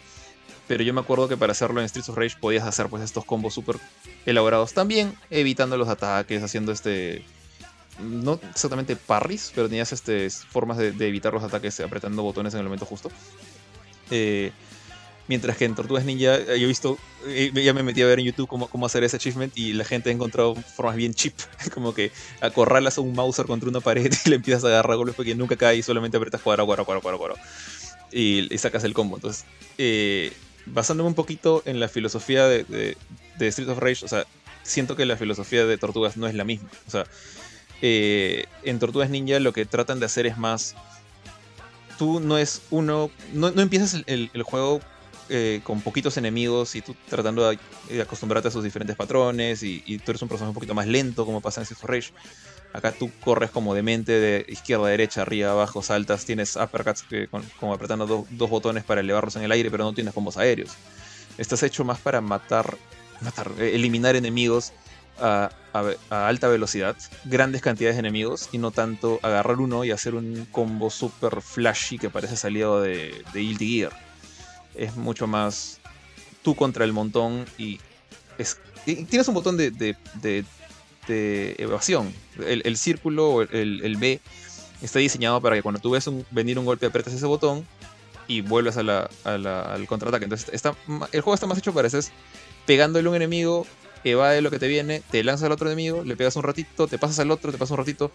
Pero yo me acuerdo que para hacerlo en Streets of Rage podías hacer pues estos combos súper elaborados también, evitando los ataques, haciendo este... No exactamente parries, pero tenías este, formas de, evitar los ataques apretando botones en el momento justo. Eh, mientras que en Tortugas Ninja eh, yo he visto, eh, ya me metí a ver en YouTube cómo, cómo hacer ese achievement y la gente ha encontrado formas bien cheap, como que acorralas a un Mauser contra una pared y le empiezas a agarrar golpes porque nunca cae y solamente apretas cuadrado, cuadrado, cuadrado, cuadrado, y, y, sacas el combo. Entonces, eh, basándome un poquito en la filosofía de, de, Street of Rage, o sea, siento que la filosofía de Tortugas no es la misma. O sea, eh, en Tortugas Ninja lo que tratan de hacer es más. Tú no es uno. No, no empiezas el, juego eh, con poquitos enemigos y tú tratando de, acostumbrarte a sus diferentes patrones y, y, tú eres un personaje un poquito más lento, como pasa en Street of Rage. Acá tú corres como demente de izquierda a derecha, arriba, abajo, saltas, tienes uppercuts que, como apretando dos botones para elevarlos en el aire, pero no tienes combos aéreos. Estás hecho más para matar, matar eh, eliminar enemigos a, alta velocidad, grandes cantidades de enemigos, y no tanto agarrar uno y hacer un combo super flashy que parece salido de, de Gear. Es mucho más tú contra el montón y, es, tienes un botón de evasión. El, círculo o el, B está diseñado para que cuando tú ves un, venir un golpe apretas ese botón y vuelves a la, al contraataque. Entonces está, el juego está más hecho para eso. Es pegándole un enemigo, evade lo que te viene, te lanzas al otro enemigo, le pegas un ratito, te pasas al otro, te pasas un ratito.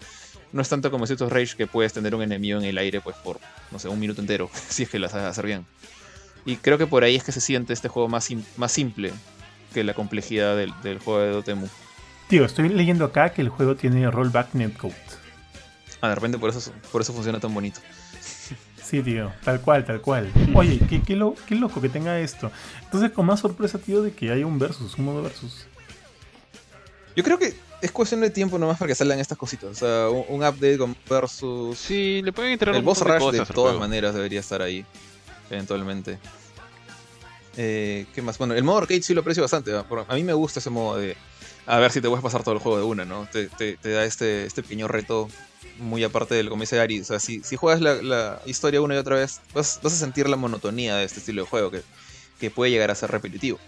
No es tanto como ciertos Rage que puedes tener un enemigo en el aire pues por, no sé, un minuto entero, si es que lo sabes hacer bien. Y creo que por ahí es que se siente este juego más, más simple que la complejidad del, del juego de Dotemu. Tío, estoy leyendo acá que el juego tiene rollback netcode. Ah, de repente por eso, por eso funciona tan bonito. Sí, tío, tal cual, tal cual. Oye, qué, qué, loco que tenga esto. Entonces, con más sorpresa, tío, de que haya un versus, un modo versus. Yo creo que es cuestión de tiempo nomás para que salgan estas cositas. O sea, un, update con versus. Sí, le pueden entrar El boss rush de, todas maneras debería estar ahí, eventualmente. Eh, ¿Qué más? Bueno, el modo arcade sí lo aprecio bastante. A mí me gusta ese modo de a ver si te puedes pasar todo el juego de una, ¿no? Te, da este, este pequeño reto muy aparte del, como dice Ari, o sea, si, si juegas la, historia una y otra vez, vas, a sentir la monotonía de este estilo de juego, que, que, puede llegar a ser repetitivo.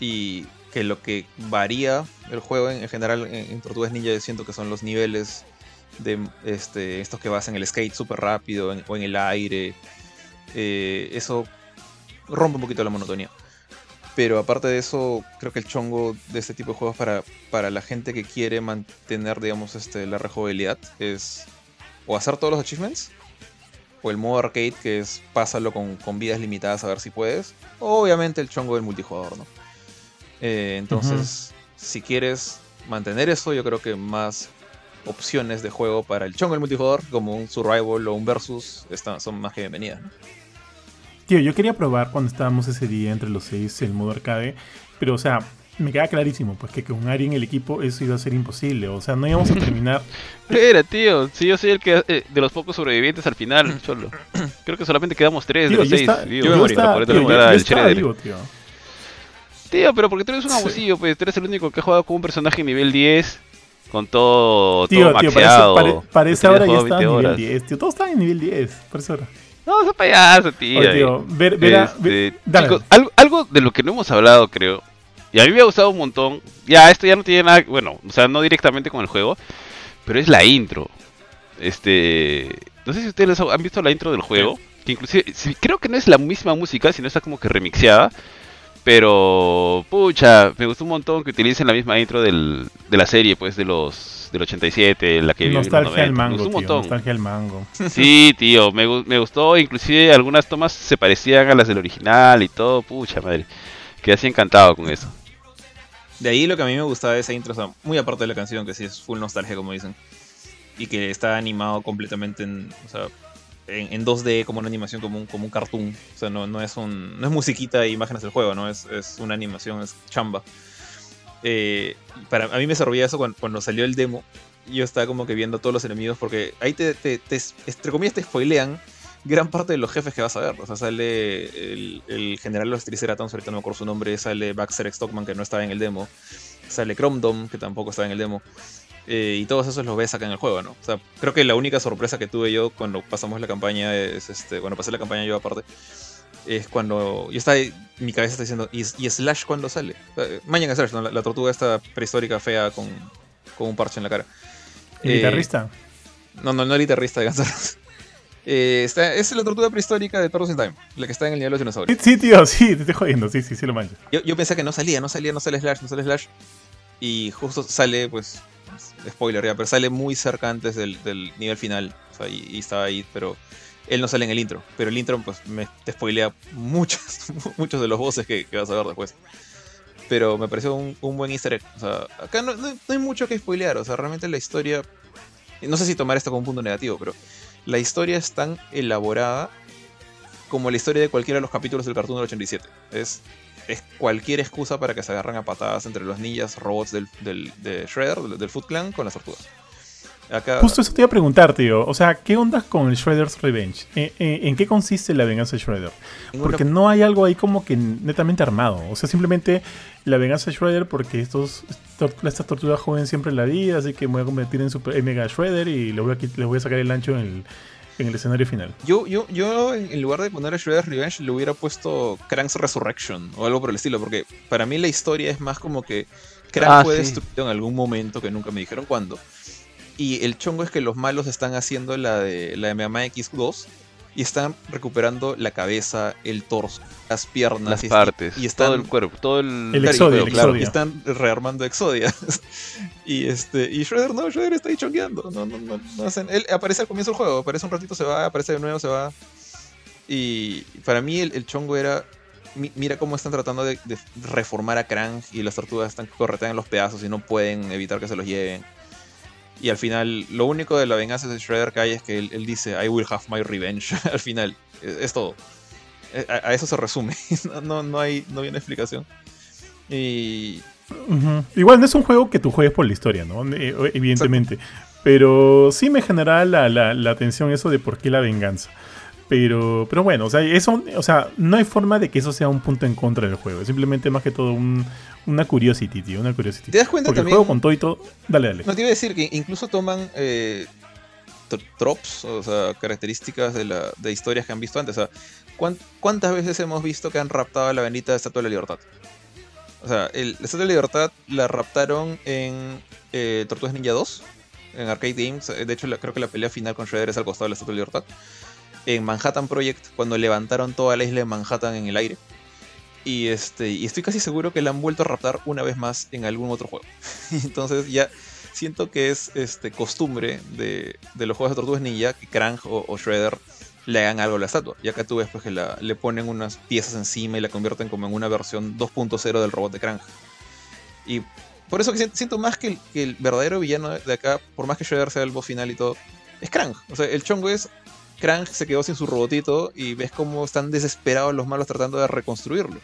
Y que lo que varía el juego en, general en, Tortugas Ninja yo siento que son los niveles de este, estos que vas en el skate súper rápido o en el aire. Eh, eso rompe un poquito la monotonía. Pero aparte de eso, creo que el chongo de este tipo de juegos para, para la gente que quiere mantener, digamos, este, la rejugabilidad es o hacer todos los achievements, o el modo arcade, que es pásalo con, con vidas limitadas a ver si puedes, o obviamente el chongo del multijugador, ¿no? Eh, entonces, si quieres mantener eso, yo creo que más opciones de juego para el chongo del multijugador, como un survival o un versus, están, son más que bienvenidas. ¿no? Tío, yo quería probar cuando estábamos ese día entre los seis el modo arcade, pero o sea, me queda clarísimo, pues que con Ari en el equipo eso iba a ser imposible. O sea, no íbamos a terminar. Espera, tío, si yo soy el que eh, de los pocos sobrevivientes al final, solo. Creo que solamente quedamos tres de los seis. está- yo está- por tío, yo- yo estaba vivo, tío. Tío, pero porque tú eres un Sí. abusillo, pues tú eres el único que ha jugado con un personaje nivel 10, con todo, Tío, todo tío, maxeado. parece, pare- parece ahora ya 20 en nivel horas. 10, tío. Todos estaban en nivel 10, parece ahora. No, ese payaso, tío. Oye, tío, ver, ver Este, ver- dale. chicos, algo, algo de lo que no hemos hablado, creo. Y a mí me ha gustado un montón. Ya, esto ya no tiene nada. Bueno, o sea, no directamente con el juego. Pero es la intro. Este. No sé si ustedes han visto la intro del juego. Que inclusive. sí, creo que no es la misma música, sino está como que remixeada. Pero. Pucha, me gustó un montón que utilicen la misma intro del, de la serie, pues, de los. Del 87, la que vivió en los Nostalgia 90. al Me mango, gustó un tío. montón. Nostalgia al mango. Sí, tío, me, me gustó, inclusive algunas tomas se parecían a las del original y todo, pucha madre. Quedé así encantado con eso. De ahí lo que a mí me gustaba de esa intro, o sea, muy aparte de la canción, que sí es full nostalgia, como dicen, y que está animado completamente en, o sea, en, en 2D, como una animación, como un, como un cartoon. O sea, no, no, es un, no es musiquita e imágenes del juego, ¿no? Es, es una animación, es chamba. Eh, para, a mí me servía eso cuando, salió el demo. Yo estaba como que viendo a todos los enemigos, porque ahí te, te, te- entre comillas, te spoilean gran parte de los jefes que vas a ver. O sea, sale el, general de los Triceratons, ahorita no me acuerdo su nombre, sale Baxter Stockman, que no estaba en el demo, sale Chromdom, que tampoco estaba en el demo. eh, y todos esos los ves acá en el juego, ¿no? O sea, creo que la única sorpresa que tuve yo cuando pasamos la campaña es, este, cuando pasé la campaña yo aparte, es cuando yo estaba, ahí, mi cabeza está diciendo, ¿y, y Slash cuándo sale? Sea, Mañana Slash, ¿no? la, la tortuga esta prehistórica fea con, con un parche en la cara. ¿El Eh, guitarrista? no, no, no el guitarrista de Guns. Eh, está, es la tortuga prehistórica de Turtles in Time, la que está en el nivel de los dinosaurios. sí, tío, sí, te estoy jodiendo. Sí, sí, sí lo mancho. Yo, yo pensé que no salía, no salía, no sale Slash, no sale Slash. Y justo sale, pues, spoiler ya, pero sale muy cerca antes del, del nivel final. O sea, y, y estaba ahí, pero él no sale en el intro. Pero el intro, pues, me te spoilea muchos, de los voces que, que vas a ver después. Pero me pareció un, un buen easter egg. O sea, acá no, no- no hay mucho que spoilear. O sea, realmente la historia. No sé si tomar esto como un punto negativo, pero la historia es tan elaborada como la historia de cualquiera de los capítulos del cartoon del 87. Es, es cualquier excusa para que se agarran a patadas entre los ninjas robots del, del, de Shredder, del, del Foot Clan, con las tortugas. Acá, Justo eso te iba a preguntar, tío. O sea, ¿qué onda con el Shredder's Revenge? ¿En, en- en qué consiste la venganza de Shredder? Porque no hay algo ahí como que netamente armado. O sea, simplemente la venganza de Shredder porque estos, estas tortugas joven siempre en la vida, así que me voy a convertir en super en Mega Shredder y les voy, a, les voy a sacar el ancho en el, en el escenario final. yo, yo, yo, en en lugar de poner a Shredder's Revenge, le hubiera puesto Krang's Resurrection o algo por el estilo, porque para mí la historia es más como que Krang Ah, fue sí. destruido en algún momento que nunca me dijeron cuándo. Y el chongo es que los malos están haciendo la de la de Man X2 y están recuperando la cabeza, el torso, las piernas Las y, partes, y están todo el cuerpo, todo el... El Claro, Exodia, y- el claro, y están rearmando Exodia. y este y Shredder no, Shredder está ahí chongueando. No, no, no, no hacen- él aparece al comienzo del juego, aparece un ratito, se va, aparece de nuevo, se va. Y para mí el, el chongo era. mi- Mira cómo están tratando de, de reformar a Krang y las tortugas están correteando en los pedazos y no pueden evitar que se los lleven. Y al final, lo único de la venganza de Shredder que hay es que él, él dice, I will have my revenge. al final, es, es todo. Eh, A, a eso se resume. no, no, hay, no explicación. Y. Igual no es un juego que tú juegues por la historia, ¿no? Eh, Evidentemente. Pero sí me genera la, la, la atención eso de por qué la venganza. Pero, pero bueno, o sea, eso, o sea, no hay forma de que eso sea un punto en contra del juego. Es simplemente más que todo un, una curiosity, tío. Una curiosity. ¿Te das cuenta Porque también? el juego con todo y todo. Dale, dale. No te iba a decir que incluso toman eh, o sea, características de, la, de historias que han visto antes. O sea, ¿cuán- ¿cuántas veces hemos visto que han raptado a la bendita Estatua de la Libertad? O sea, el, la Estatua de la Libertad la raptaron en eh, Tortugas Ninja 2, en Arcade Games. De hecho, la- creo que la pelea final con Shredder es al costado de la Estatua de la Libertad. En Manhattan Project, cuando levantaron toda la isla de Manhattan en el aire. Y, este, y estoy casi seguro que la han vuelto a raptar una vez más en algún otro juego. Entonces ya siento que es este, costumbre de, de los juegos de Tortugas Ninja que Krang o, o Shredder le hagan algo a la estatua. Y acá tú ves pues, que le ponen unas piezas encima y la convierten como en una versión 2.0 del robot de Krang. Y por eso que si- siento más que el, que el verdadero villano de acá, por más que Shredder sea el boss final y todo, es Krang. O sea, el chongo es Krang se quedó sin su robotito y ves cómo están desesperados los malos tratando de reconstruirlo.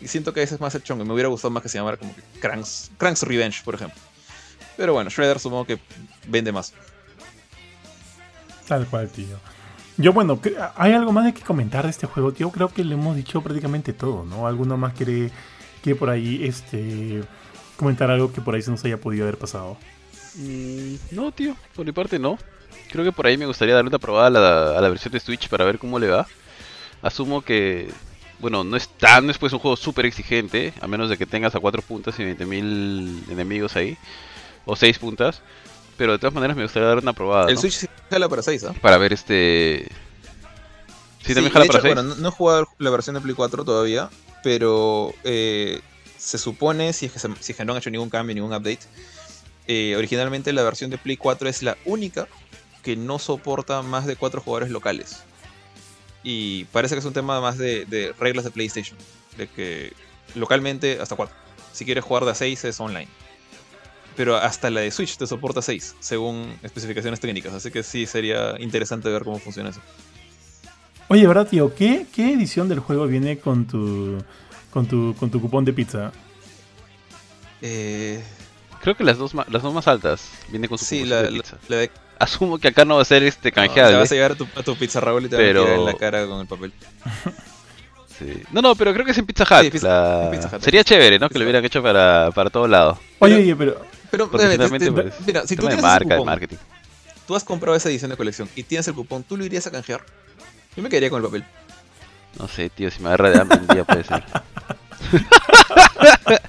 Y siento que ese es más el chongo. Me hubiera gustado más que se llamara como que Krang's, Krang's Revenge, por ejemplo. Pero bueno, Shredder supongo que vende más. Tal cual, tío. Yo, bueno, ¿hay algo más de que comentar de este juego, tío? Creo que le hemos dicho prácticamente todo, ¿no? ¿Alguno más quiere, quiere por ahí este, comentar algo que por ahí se nos haya podido haber pasado? Mm, no, tío, por mi parte no. Creo que por ahí me gustaría darle una probada a la, a la versión de Switch para ver cómo le va. Asumo que, bueno, no es tan, no es pues un juego súper exigente, a menos de que tengas a 4 puntas y 20.000 enemigos ahí, o 6 puntas. Pero de todas maneras me gustaría dar una probada El ¿no? Switch sí jala para 6, ¿ah? para ver este... Sí, también Sí, jala para hecho, 6. Bueno, no, no he jugado la versión de Play 4 todavía, pero eh, se supone, si es, que se- si es que no han hecho ningún cambio, ningún update, eh, originalmente la versión de Play 4 es la única que no soporta más de 4 jugadores locales. Y parece que es un tema más de, de reglas de PlayStation, de que localmente hasta 4. Si quieres jugar de a 6 es online. Pero hasta la de Switch te soporta 6, según especificaciones técnicas. Así que sí sería interesante ver cómo funciona eso. Oye, ¿verdad, tío? ¿Qué, qué edición del juego viene con tu, con tu, con tu cupón de pizza? Eh, Creo que las dos, las dos más altas vienen con su sí, cupón la, de la- pizza. la de Asumo que acá no va a ser este No, canjeable. te vas a llevar a tu, a tu pizza Raúl y te Pero- van a tirar en la cara con el papel. Sí. No, no, pero creo que es en Pizza Hut. Sí, Pizza- la- Pizza Hut. Sería chévere, ¿no? Que Pizza lo hubieran hecho para, para todos lados. Oye, Pero- oye, pero... Pero, te- te- pues, mira, si tú tema de tienes marca, ese de cupón, marketing. tú has comprado esa edición de colección y tienes el cupón, ¿tú lo irías a canjear? Yo me quedaría con el papel. No sé, tío, si me agarra de hambre un día puede ser.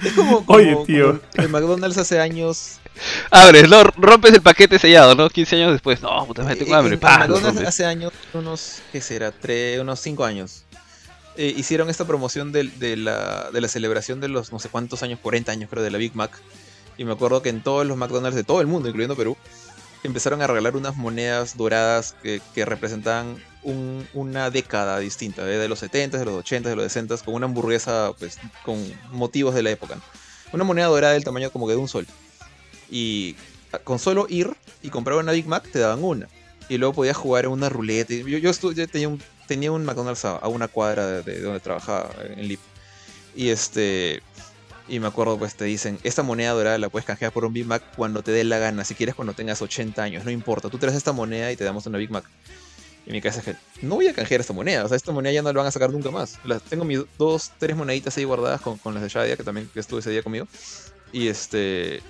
Es como, como- Oye, tío. como en McDonald's hace años. Abres, ¿no? Rompes el paquete sellado, ¿no? 15 años después. No, puta madre, tengo eh, hambre. hace años, unos, ¿qué será? Tres, unos 5 años. eh, hicieron esta promoción de, la, de la celebración de los no sé cuántos años, 40 años creo, de la Big Mac. Y me acuerdo que en todos los McDonald's de todo el mundo, incluyendo Perú, empezaron a regalar unas monedas doradas que, que representaban un- una década distinta, ¿eh? de los 70, de los 80, de los 60, con una hamburguesa pues, con motivos de la época. ¿no? Una moneda dorada del tamaño como que de un sol. Y con solo ir y comprar una Big Mac te daban una. Y luego podías jugar en una ruleta. Yo, yo, yo tenía, un, tenía un McDonald's a, a una cuadra de, de donde trabajaba, en Lip. Y este. Y me acuerdo, pues te dicen: Esta moneda dorada la puedes canjear por un Big Mac cuando te dé la gana. Si quieres, cuando tengas 80 años, no importa. Tú traes esta moneda y te damos una Big Mac. Y mi cabeza es que no voy a canjear esta moneda. O sea, esta moneda ya no la van a sacar nunca más. Tengo mis dos, tres moneditas ahí guardadas con, las de Shadia, que también estuvo ese día conmigo. Y este.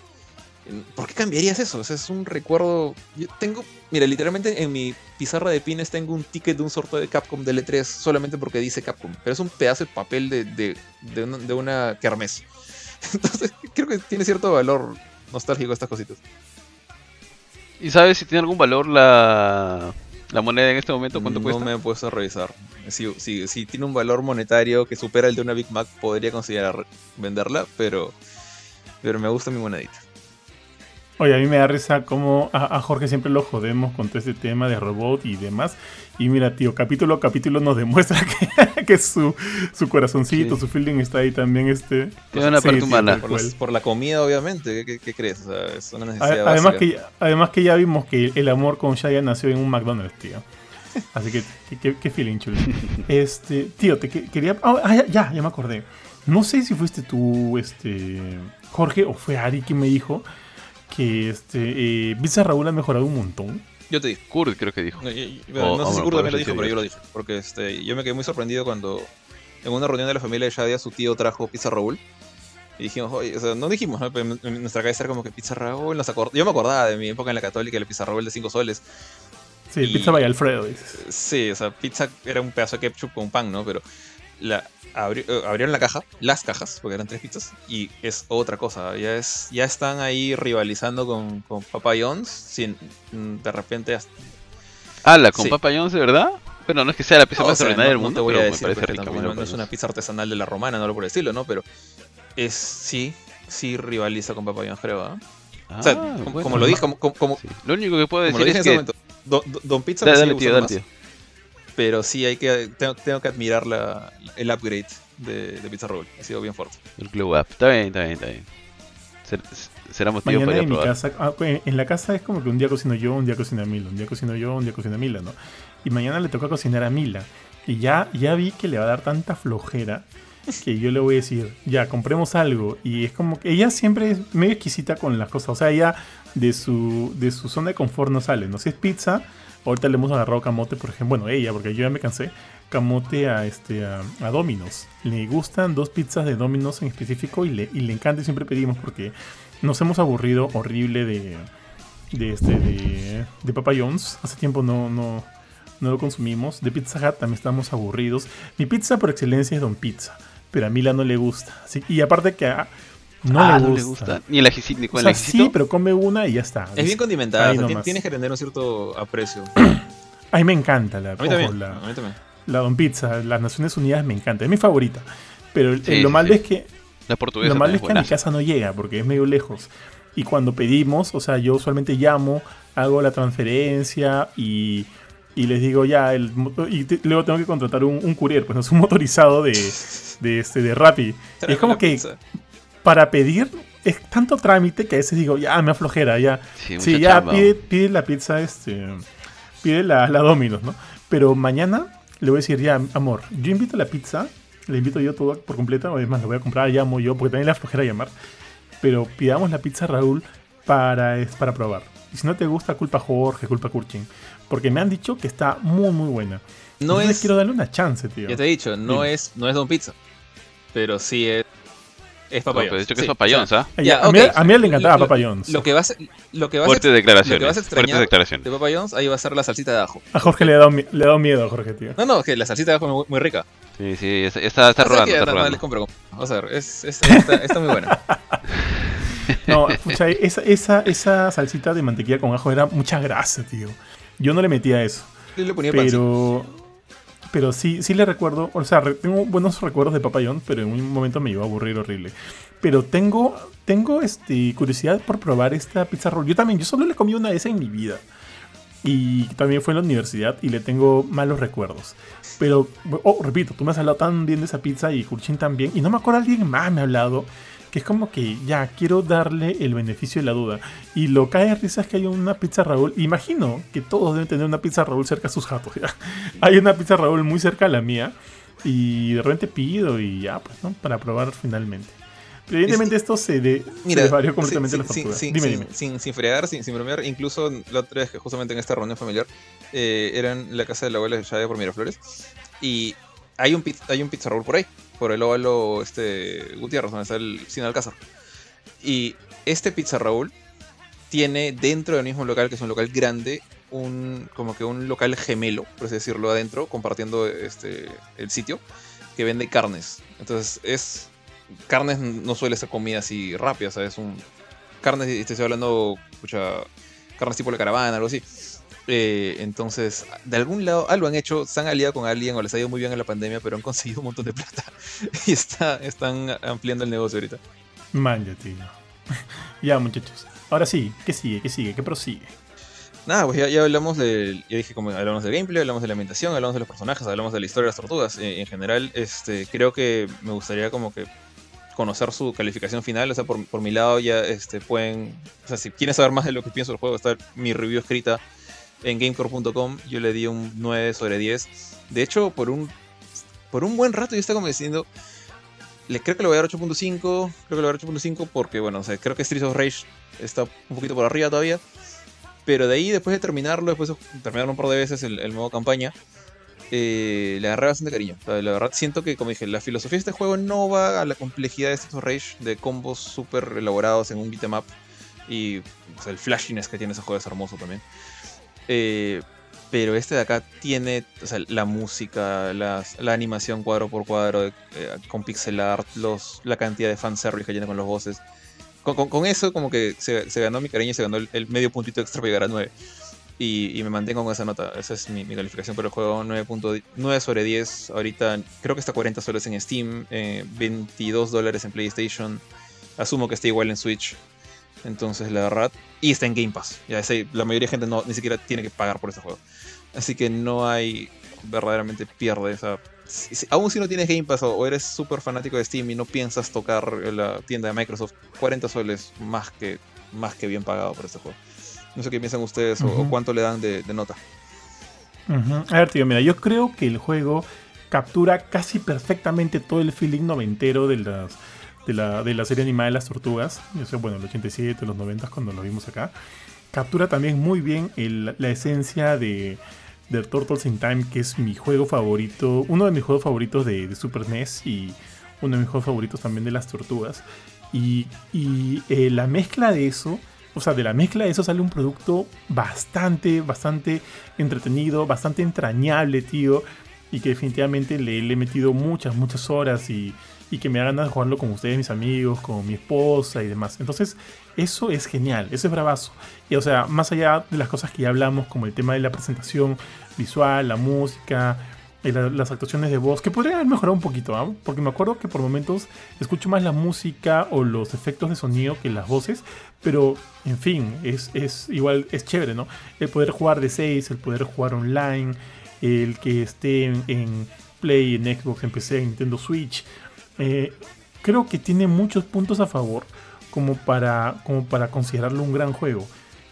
¿Por qué cambiarías eso? O sea, es un recuerdo. Yo tengo. Mira, literalmente en mi pizarra de pines tengo un ticket de un sorteo de Capcom de L3 solamente porque dice Capcom. Pero es un pedazo de papel de, de, de, una, de una kermés. Entonces, creo que tiene cierto valor nostálgico estas cositas. ¿Y sabes si tiene algún valor la, la moneda en este momento? ¿Cuánto no cuesta? me he puesto a revisar. Si, si, si tiene un valor monetario que supera el de una Big Mac, podría considerar venderla, pero, pero me gusta mi monedita. Oye, a mí me da risa como a, a Jorge siempre lo jodemos con todo este tema de robot y demás. Y mira, tío, capítulo a capítulo nos demuestra que, que su, su corazoncito, Sí. su feeling está ahí también. Este, Tiene una Sí, parte sí, humana. Por, por la comida, obviamente. ¿Qué, qué- qué crees? O sea, es una A- necesidad Además básica. que, ya- además que ya vimos que el amor con Shaya nació en un McDonald's, tío. Así que, qué feeling chulo. Este, tío, te que- quería. ah, ah, ya, ya, ya me acordé. No sé si fuiste tú, este, Jorge, o fue Ari quien me dijo que este, eh, Pizza Raúl ha mejorado un montón. Yo te dije. Kurt creo que dijo. No, y- y- bueno, O- no sé si me Kurt también lo dijo, pero yo lo dije. Porque este, yo me quedé muy sorprendido cuando en una reunión de la familia de Shadia su tío trajo pizza Raúl. Y dijimos, oye, o sea, no dijimos, ¿no? Pero en- nuestra cabeza era como que pizza Raúl. Nos acord- Yo me acordaba de mi época en la católica, la pizza Raúl de 5 soles. Sí, Y- Pizza by Alfredo, dices. Sí, o sea, pizza era un pedazo de ketchup con pan, ¿no? Pero la, abri- eh, abrieron la caja, las cajas, porque eran tres pizzas, y es otra cosa. Ya, es, ya están ahí rivalizando con, con Papa. Sin, mm, de repente, hasta- Ah, la con Sí. Papa ¿de verdad? Pero no es que sea la pizza más o sea, extraordinaria no- del mundo, voy a me decir parece pues, rica. mira, no, no es una pizza artesanal de la romana, no lo por el estilo, ¿no? Pero es sí, sí rivaliza con Papa John's, creo, ¿ah? o sea, Ah, como, bueno. como lo dije, como, como, como Sí. Lo único que puedo decir es que... momento, Don, Pizza Dale, me tío, dale, tío. Pero sí hay que, tengo, tengo que admirar la, el upgrade de, de Pizza Roll, ha sido bien fuerte. El glow up. Está bien, está bien, está bien. Ser- será motivo Mañana para en mi casa, ah, en en la casa es como que un día cocino yo, un día cocina Mila, un día cocino yo, un día cocina Mila, ¿no? Y mañana le toca cocinar a Mila. Y ya, ya vi que le va a dar tanta flojera que yo le voy a decir, ya, compremos algo. Y es como que ella siempre es medio exquisita con las cosas. O sea, ella de su, de su zona de confort no sale, ¿no? Si es pizza, ahorita le hemos agarrado camote, por ejemplo. Bueno, ella, porque yo ya me cansé. Camote a, este, a, Domino's. Le gustan dos pizzas de Domino's en específico y le, y le encanta y siempre pedimos porque nos hemos aburrido horrible de, de, este, de, de Papa John's. Hace tiempo no, no, no lo consumimos. De Pizza Hut también estamos aburridos. Mi pizza por excelencia es Don Pizza, pero a Mila no le gusta. Y aparte que a, no, ah, le, no gusta. le gusta. Ni el ajicito, ni O con sea, el ajicito. sí, pero come una y ya está. Es bien condimentada, o sea, tienes que tener un cierto aprecio. A mí me encanta la, A mí ojo, también, la, a mí también. la Don Pizza. Las Naciones Unidas me encanta. Es mi favorita. Pero lo sí, malo sí. es que La portuguesa Lo malo es que a mi casa no llega porque es medio lejos. Y cuando pedimos, o sea, yo usualmente llamo, hago la transferencia y, y les digo ya, el, y te- luego tengo que contratar un, un courier, pues no es un motorizado de, de, este, de Rappi. Y es como que pizza. Para pedir es tanto trámite que a veces digo, ya, me aflojera, ya. Sí, ya, pide, pide la pizza, este, pide la, la Domino's, ¿no? Pero mañana le voy a decir, ya, amor, yo invito la pizza, le invito yo todo por completo, además lo voy a comprar, llamo yo, porque también la flojera llamar. Pero pidamos la pizza Raúl para, es, para probar. Y si no te gusta, culpa Jorge, culpa Kurchin. Porque me han dicho que está muy, muy buena. No Entonces es, quiero darle una chance, tío. ya te he dicho, no Dime. es, no es Don Pizza, pero sí es, es No, Papa pero John's. he dicho que Sí, es papayón, o sea, ¿ah? A- ya, a, mí, ok. a mí le encantaba Lo- Papa John's. Lo que vas, lo que vas, Fuertes a, declaraciones. lo que vas a extrañar declaraciones. de Papa John's, ahí va a ser la salsita de ajo. A Jorge le ha dado, le ha dado miedo a Jorge, tío. No, no, que la salsita de ajo es muy, muy rica. Sí, sí, está, está, está rodando, está no, no, rodando. les compro. Vamos a ver, es, es- está, está muy buena. No, pucha, esa, esa, esa salsita de mantequilla con ajo era mucha grasa, tío. Yo no le metía eso. Yo le ponía pancito. Pero. Pero sí, sí le recuerdo. O sea, tengo buenos recuerdos de Papa pero en un momento me iba a aburrir horrible. Pero tengo. Tengo este, curiosidad por probar esta pizza roll. Yo también, yo solo le comí una vez en mi vida. Y también fue en la universidad y le tengo malos recuerdos. Pero, oh, repito, tú me has hablado tan bien de esa pizza y Kurchin también. Y no me acuerdo, alguien más me ha hablado. Que es como que ya quiero darle el beneficio de la duda. Y lo cae de risa es que hay una pizza Raúl. Imagino que todos deben tener una pizza Raúl cerca de sus jatos. ¿ya? Hay una pizza Raúl muy cerca a la mía. Y de repente pido y ya, pues, ¿no? Para probar finalmente. Pero evidentemente esto se, de, Mira, se completamente sin, la sin, tortuga. sin, dime, sin, dime. sin, sin fregar, sin, sin bromear, incluso la otra vez que justamente en esta reunión familiar eh, era en la casa de la abuela de Shaya por Miraflores y hay un, hay un pizza roll por ahí, por el óvalo este, Gutiérrez, donde está el Cine Alcázar. Y este pizza roll tiene dentro del mismo local, que es un local grande, un como que un local gemelo, por así decirlo, adentro, compartiendo este, el sitio, que vende carnes. Entonces es carnes no suele ser comida así rápida, ¿sabes? Un, carnes, te estoy hablando, escucha, carnes tipo la caravana, algo así. Eh, entonces, de algún lado, algo han hecho, se han aliado con alguien o les ha ido muy bien en la pandemia, pero han conseguido un montón de plata y está, están ampliando el negocio ahorita. Man, ya, tío. ya, muchachos. Ahora sí, ¿qué sigue? ¿Qué sigue? ¿Qué prosigue? Nada, pues ya, ya hablamos del. Ya dije, como hablamos del gameplay, hablamos de la ambientación, hablamos de los personajes, hablamos de la historia de las tortugas. Eh, en general, este, creo que me gustaría como que conocer su calificación final. O sea, por, por mi lado ya este, pueden. O sea, si quieren saber más de lo que pienso del juego, está mi review escrita en gamecore.com. Yo le di un 9 sobre 10. De hecho, por un. Por un buen rato yo estaba como diciendo. Le, creo que le voy a dar 8.5. Creo que le voy a dar 8.5 porque, bueno, creo que Streets of Rage está un poquito por arriba todavía. Pero de ahí, después de terminarlo, después de terminarlo un par de veces el, el modo campaña, eh, le agarré bastante cariño. La verdad, siento que, como dije, la filosofía de este juego no va a la complejidad de Streets of Rage, de combos súper elaborados en un beat'em up. Y el flashiness que tiene ese juego es hermoso también. Eh, pero este de acá tiene o sea, la música, las- la animación cuadro por cuadro, eh, con pixel art, los, la cantidad de fanservice que tiene con los bosses. Con, con- con eso como que se, se ganó mi cariño y se ganó el, el medio puntito extra para llegar a 9. Y, me mantengo con esa nota. Esa es mi, calificación por el juego. 9.9 sobre 10. Ahorita creo que está 40 soles en Steam. 22 dólares en PlayStation. Asumo que está igual en Switch. Entonces, la verdad. Y está en Game Pass. Ya sé, la mayoría de gente no, ni siquiera tiene que pagar por este juego. Así que no hay. Verdaderamente pierde. esa aún si no tienes Game Pass o eres súper fanático de Steam y no piensas tocar la tienda de Microsoft, 40 soles más que, más que bien pagado por este juego. No sé qué piensan ustedes o, cuánto le dan de, nota. A ver, tío, mira, yo creo que el juego captura casi perfectamente todo el feeling noventero de las de la, de la serie animada de las tortugas. Yo sé, bueno, el 87, los 90 cuando lo vimos acá. Captura también muy bien la esencia de, de Turtles in Time, que es mi juego favorito, uno de mis juegos favoritos de, Super NES y uno de mis juegos favoritos también de las tortugas. Y, y eh, la mezcla de eso, o sea, de la mezcla de eso sale un producto bastante, bastante entretenido, bastante entrañable, tío. Y que definitivamente le, le he metido muchas, muchas horas y, y que me hagan ganas de jugarlo con ustedes, mis amigos, con mi esposa y demás. Entonces, eso es genial, eso es bravazo. Y o sea, más allá de las cosas que ya hablamos, como el tema de la presentación visual, la música, eh, las actuaciones de voz, que podrían haber mejorado un poquito, ¿ah? porque me acuerdo que por momentos escucho más la música o los efectos de sonido que las voces, pero en fin, es, es igual, es chévere, ¿no? El poder jugar de 6, el poder jugar online, el que esté en, en Play, en Xbox, en PC, en Nintendo Switch. Eh, creo que tiene muchos puntos a favor como para, como para considerarlo un gran juego.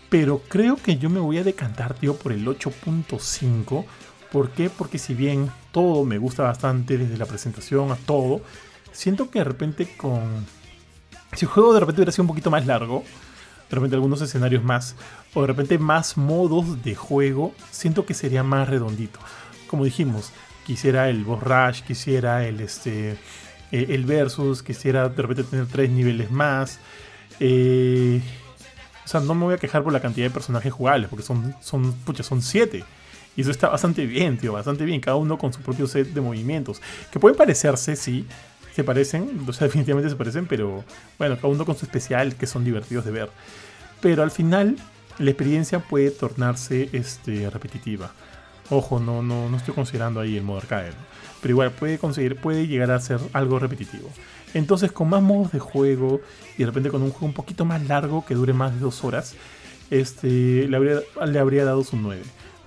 Pero creo que yo me voy a decantar, tío, por el 8.5. ¿Por qué? Porque si bien todo me gusta bastante, desde la presentación a todo, siento que de repente con... Si el juego de repente hubiera sido un poquito más largo, de repente algunos escenarios más, o de repente más modos de juego, siento que sería más redondito. Como dijimos, quisiera el boss quisiera el este eh, el versus, quisiera de repente tener tres niveles más. Eh, o sea, no me voy a quejar por la cantidad de personajes jugables, porque son, son, pucha, son siete. Y eso está bastante bien, tío, bastante bien. Cada uno con su propio set de movimientos. Que pueden parecerse, sí. Se parecen, o sea, definitivamente se parecen, pero bueno, cada uno con su especial, que son divertidos de ver. Pero al final, la experiencia puede tornarse este, repetitiva. Ojo, no, no, no estoy considerando ahí el modo arcade pero igual puede conseguir, puede llegar a ser algo repetitivo. Entonces con más modos de juego y de repente con un juego un poquito más largo que dure más de dos horas, este, le, habría, le habría dado su 9.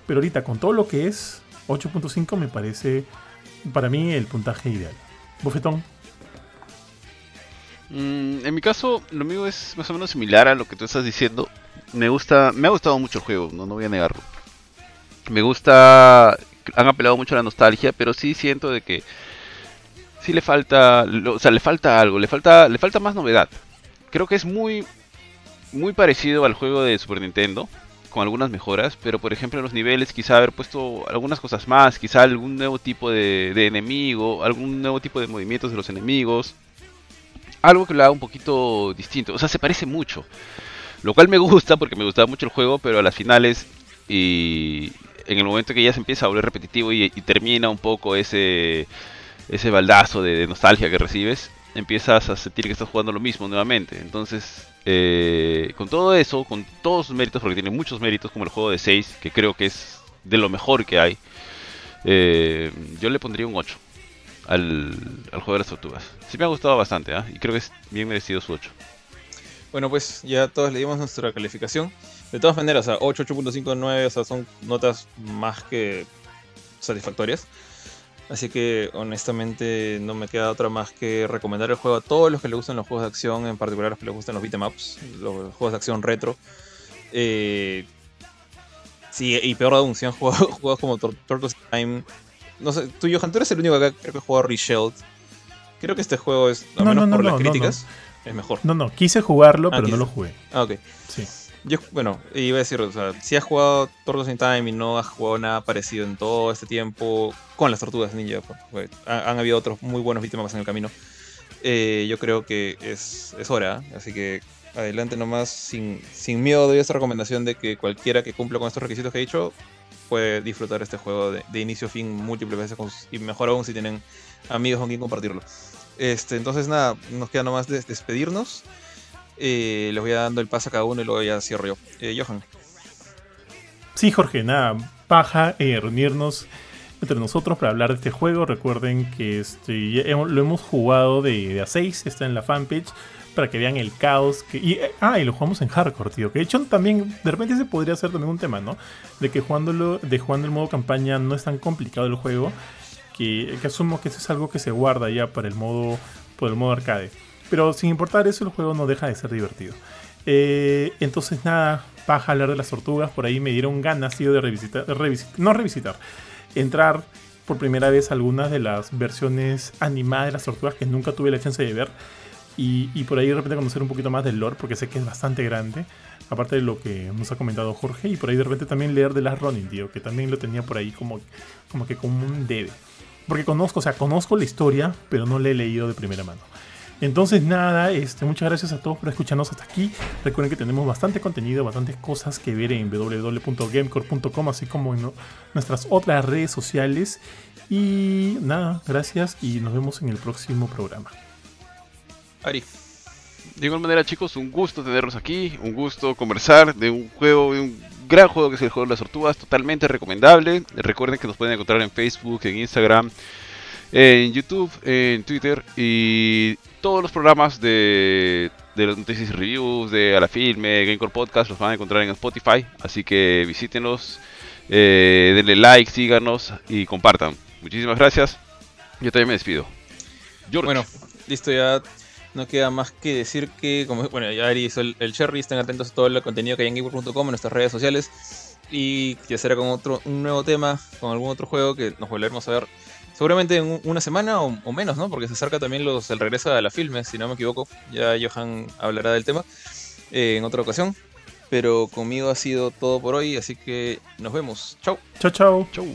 Pero ahorita con todo lo que es 8.5 me parece para mí el puntaje ideal. Bofetón. Mm, en mi caso, lo mío es más o menos similar a lo que tú estás diciendo. Me gusta, me ha gustado mucho el juego, no, no voy a negarlo. Me gusta han apelado mucho a la nostalgia, pero sí siento de que sí le falta, o sea, le falta algo, le falta, le falta más novedad. Creo que es muy, muy parecido al juego de Super Nintendo, con algunas mejoras, pero por ejemplo en los niveles quizá haber puesto algunas cosas más, quizá algún nuevo tipo de, de enemigo, algún nuevo tipo de movimientos de los enemigos, algo que lo haga un poquito distinto, o sea, se parece mucho. Lo cual me gusta porque me gustaba mucho el juego, pero a las finales y, en el momento que ya se empieza a volver repetitivo y, termina un poco ese, ese baldazo de, nostalgia que recibes, empiezas a sentir que estás jugando lo mismo nuevamente. Entonces, eh, con todo eso, con todos sus méritos, porque tiene muchos méritos, como el juego de 6, que creo que es de lo mejor que hay, eh, yo le pondría un 8 al, juego de las tortugas. Sí me ha gustado bastante, ¿ah? y creo que es bien merecido su 8. Bueno, pues ya todos le dimos nuestra calificación. De todas maneras, o sea, 8, 8.5, 9, o sea, son notas más que satisfactorias. Así que honestamente no me queda otra más que recomendar el juego a todos los que les gustan los juegos de acción, en particular a los que les gustan los beatemaps, los juegos de acción retro. Eh, sí, y peor aún, si han jugado juegos como Turtles Time. No sé, tú, Johan, tú eres el único acá creo que ha jugado Reshelled. Creo que este juego es, al menos por las críticas, es mejor. No, no, quise jugarlo, ah, pero no lo jugué. Ah, ok. Sí. Yo, bueno, iba a decir, o sea, si has jugado Turtles in Time y no has jugado nada parecido en todo este tiempo con las tortugas ninja, pues, han, habido otros muy buenos víctimas en el camino. Eh, yo creo que es, es, hora, así que adelante nomás, sin, sin miedo doy esta recomendación de que cualquiera que cumpla con estos requisitos que he dicho puede disfrutar este juego de, inicio a fin múltiples veces y mejor aún si tienen amigos con quien compartirlo. Este, entonces nada, nos queda nomás despedirnos. Eh, les voy dando el paso a cada uno y luego ya cierro yo. Eh, Johan. sí, Jorge, nada, paja eh, reunirnos entre nosotros para hablar de este juego. Recuerden que este, lo hemos jugado de, a 6, está en la fanpage, para que vean el caos. Que, ah, y lo jugamos en hardcore, tío. Que de hecho también, de repente se podría hacer también un tema, ¿no? De que jugándolo, de jugando el modo campaña no es tan complicado el juego. Que, que asumo que eso es algo que se guarda ya para el modo, por el modo arcade. Pero sin importar eso, el juego no deja de ser divertido. Eh, entonces nada, paja hablar de las tortugas, por ahí me dieron ganas tío, de revisitar, no revisitar, entrar por primera vez algunas de las versiones animadas de las tortugas que nunca tuve la chance de ver. Y, por ahí de repente conocer un poquito más del lore, porque sé que es bastante grande, aparte de lo que nos ha comentado Jorge, y por ahí de repente también leer de las Ronin, tío, que también lo tenía por ahí como, como que como un debe. Porque conozco, o sea, conozco la historia, pero no la he leído de primera mano. Entonces nada, este, muchas gracias a todos por escucharnos hasta aquí. Recuerden que tenemos bastante contenido, bastantes cosas que ver en www.gamecore.com, así como en nuestras otras redes sociales. Y nada, gracias y nos vemos en el próximo programa. Ari. De igual manera, chicos, un gusto tenerlos aquí, un gusto conversar de un juego, de un gran juego que es el juego de las tortugas, totalmente recomendable. Recuerden que nos pueden encontrar en Facebook, en Instagram, en YouTube, en Twitter y todos los programas de, de las noticias y reviews, de A la Filme, Gamecore Podcast, los van a encontrar en Spotify. Así que visítenos, eh, denle like, síganos y compartan. Muchísimas gracias. Yo también me despido. Bueno, listo, ya no queda más que decir que, como bueno, ya Ari hizo el, cherry, estén atentos a todo el contenido que hay en gamecore.com, en nuestras redes sociales. Y que será con otro, un nuevo tema, con algún otro juego que nos volveremos a ver seguramente en una semana o, menos, ¿no? Porque se acerca también los, el regreso a la filme, si no me equivoco. Ya Johan hablará del tema eh, en otra ocasión. Pero conmigo ha sido todo por hoy, así que nos vemos. Chau. Chau, chau. Chau.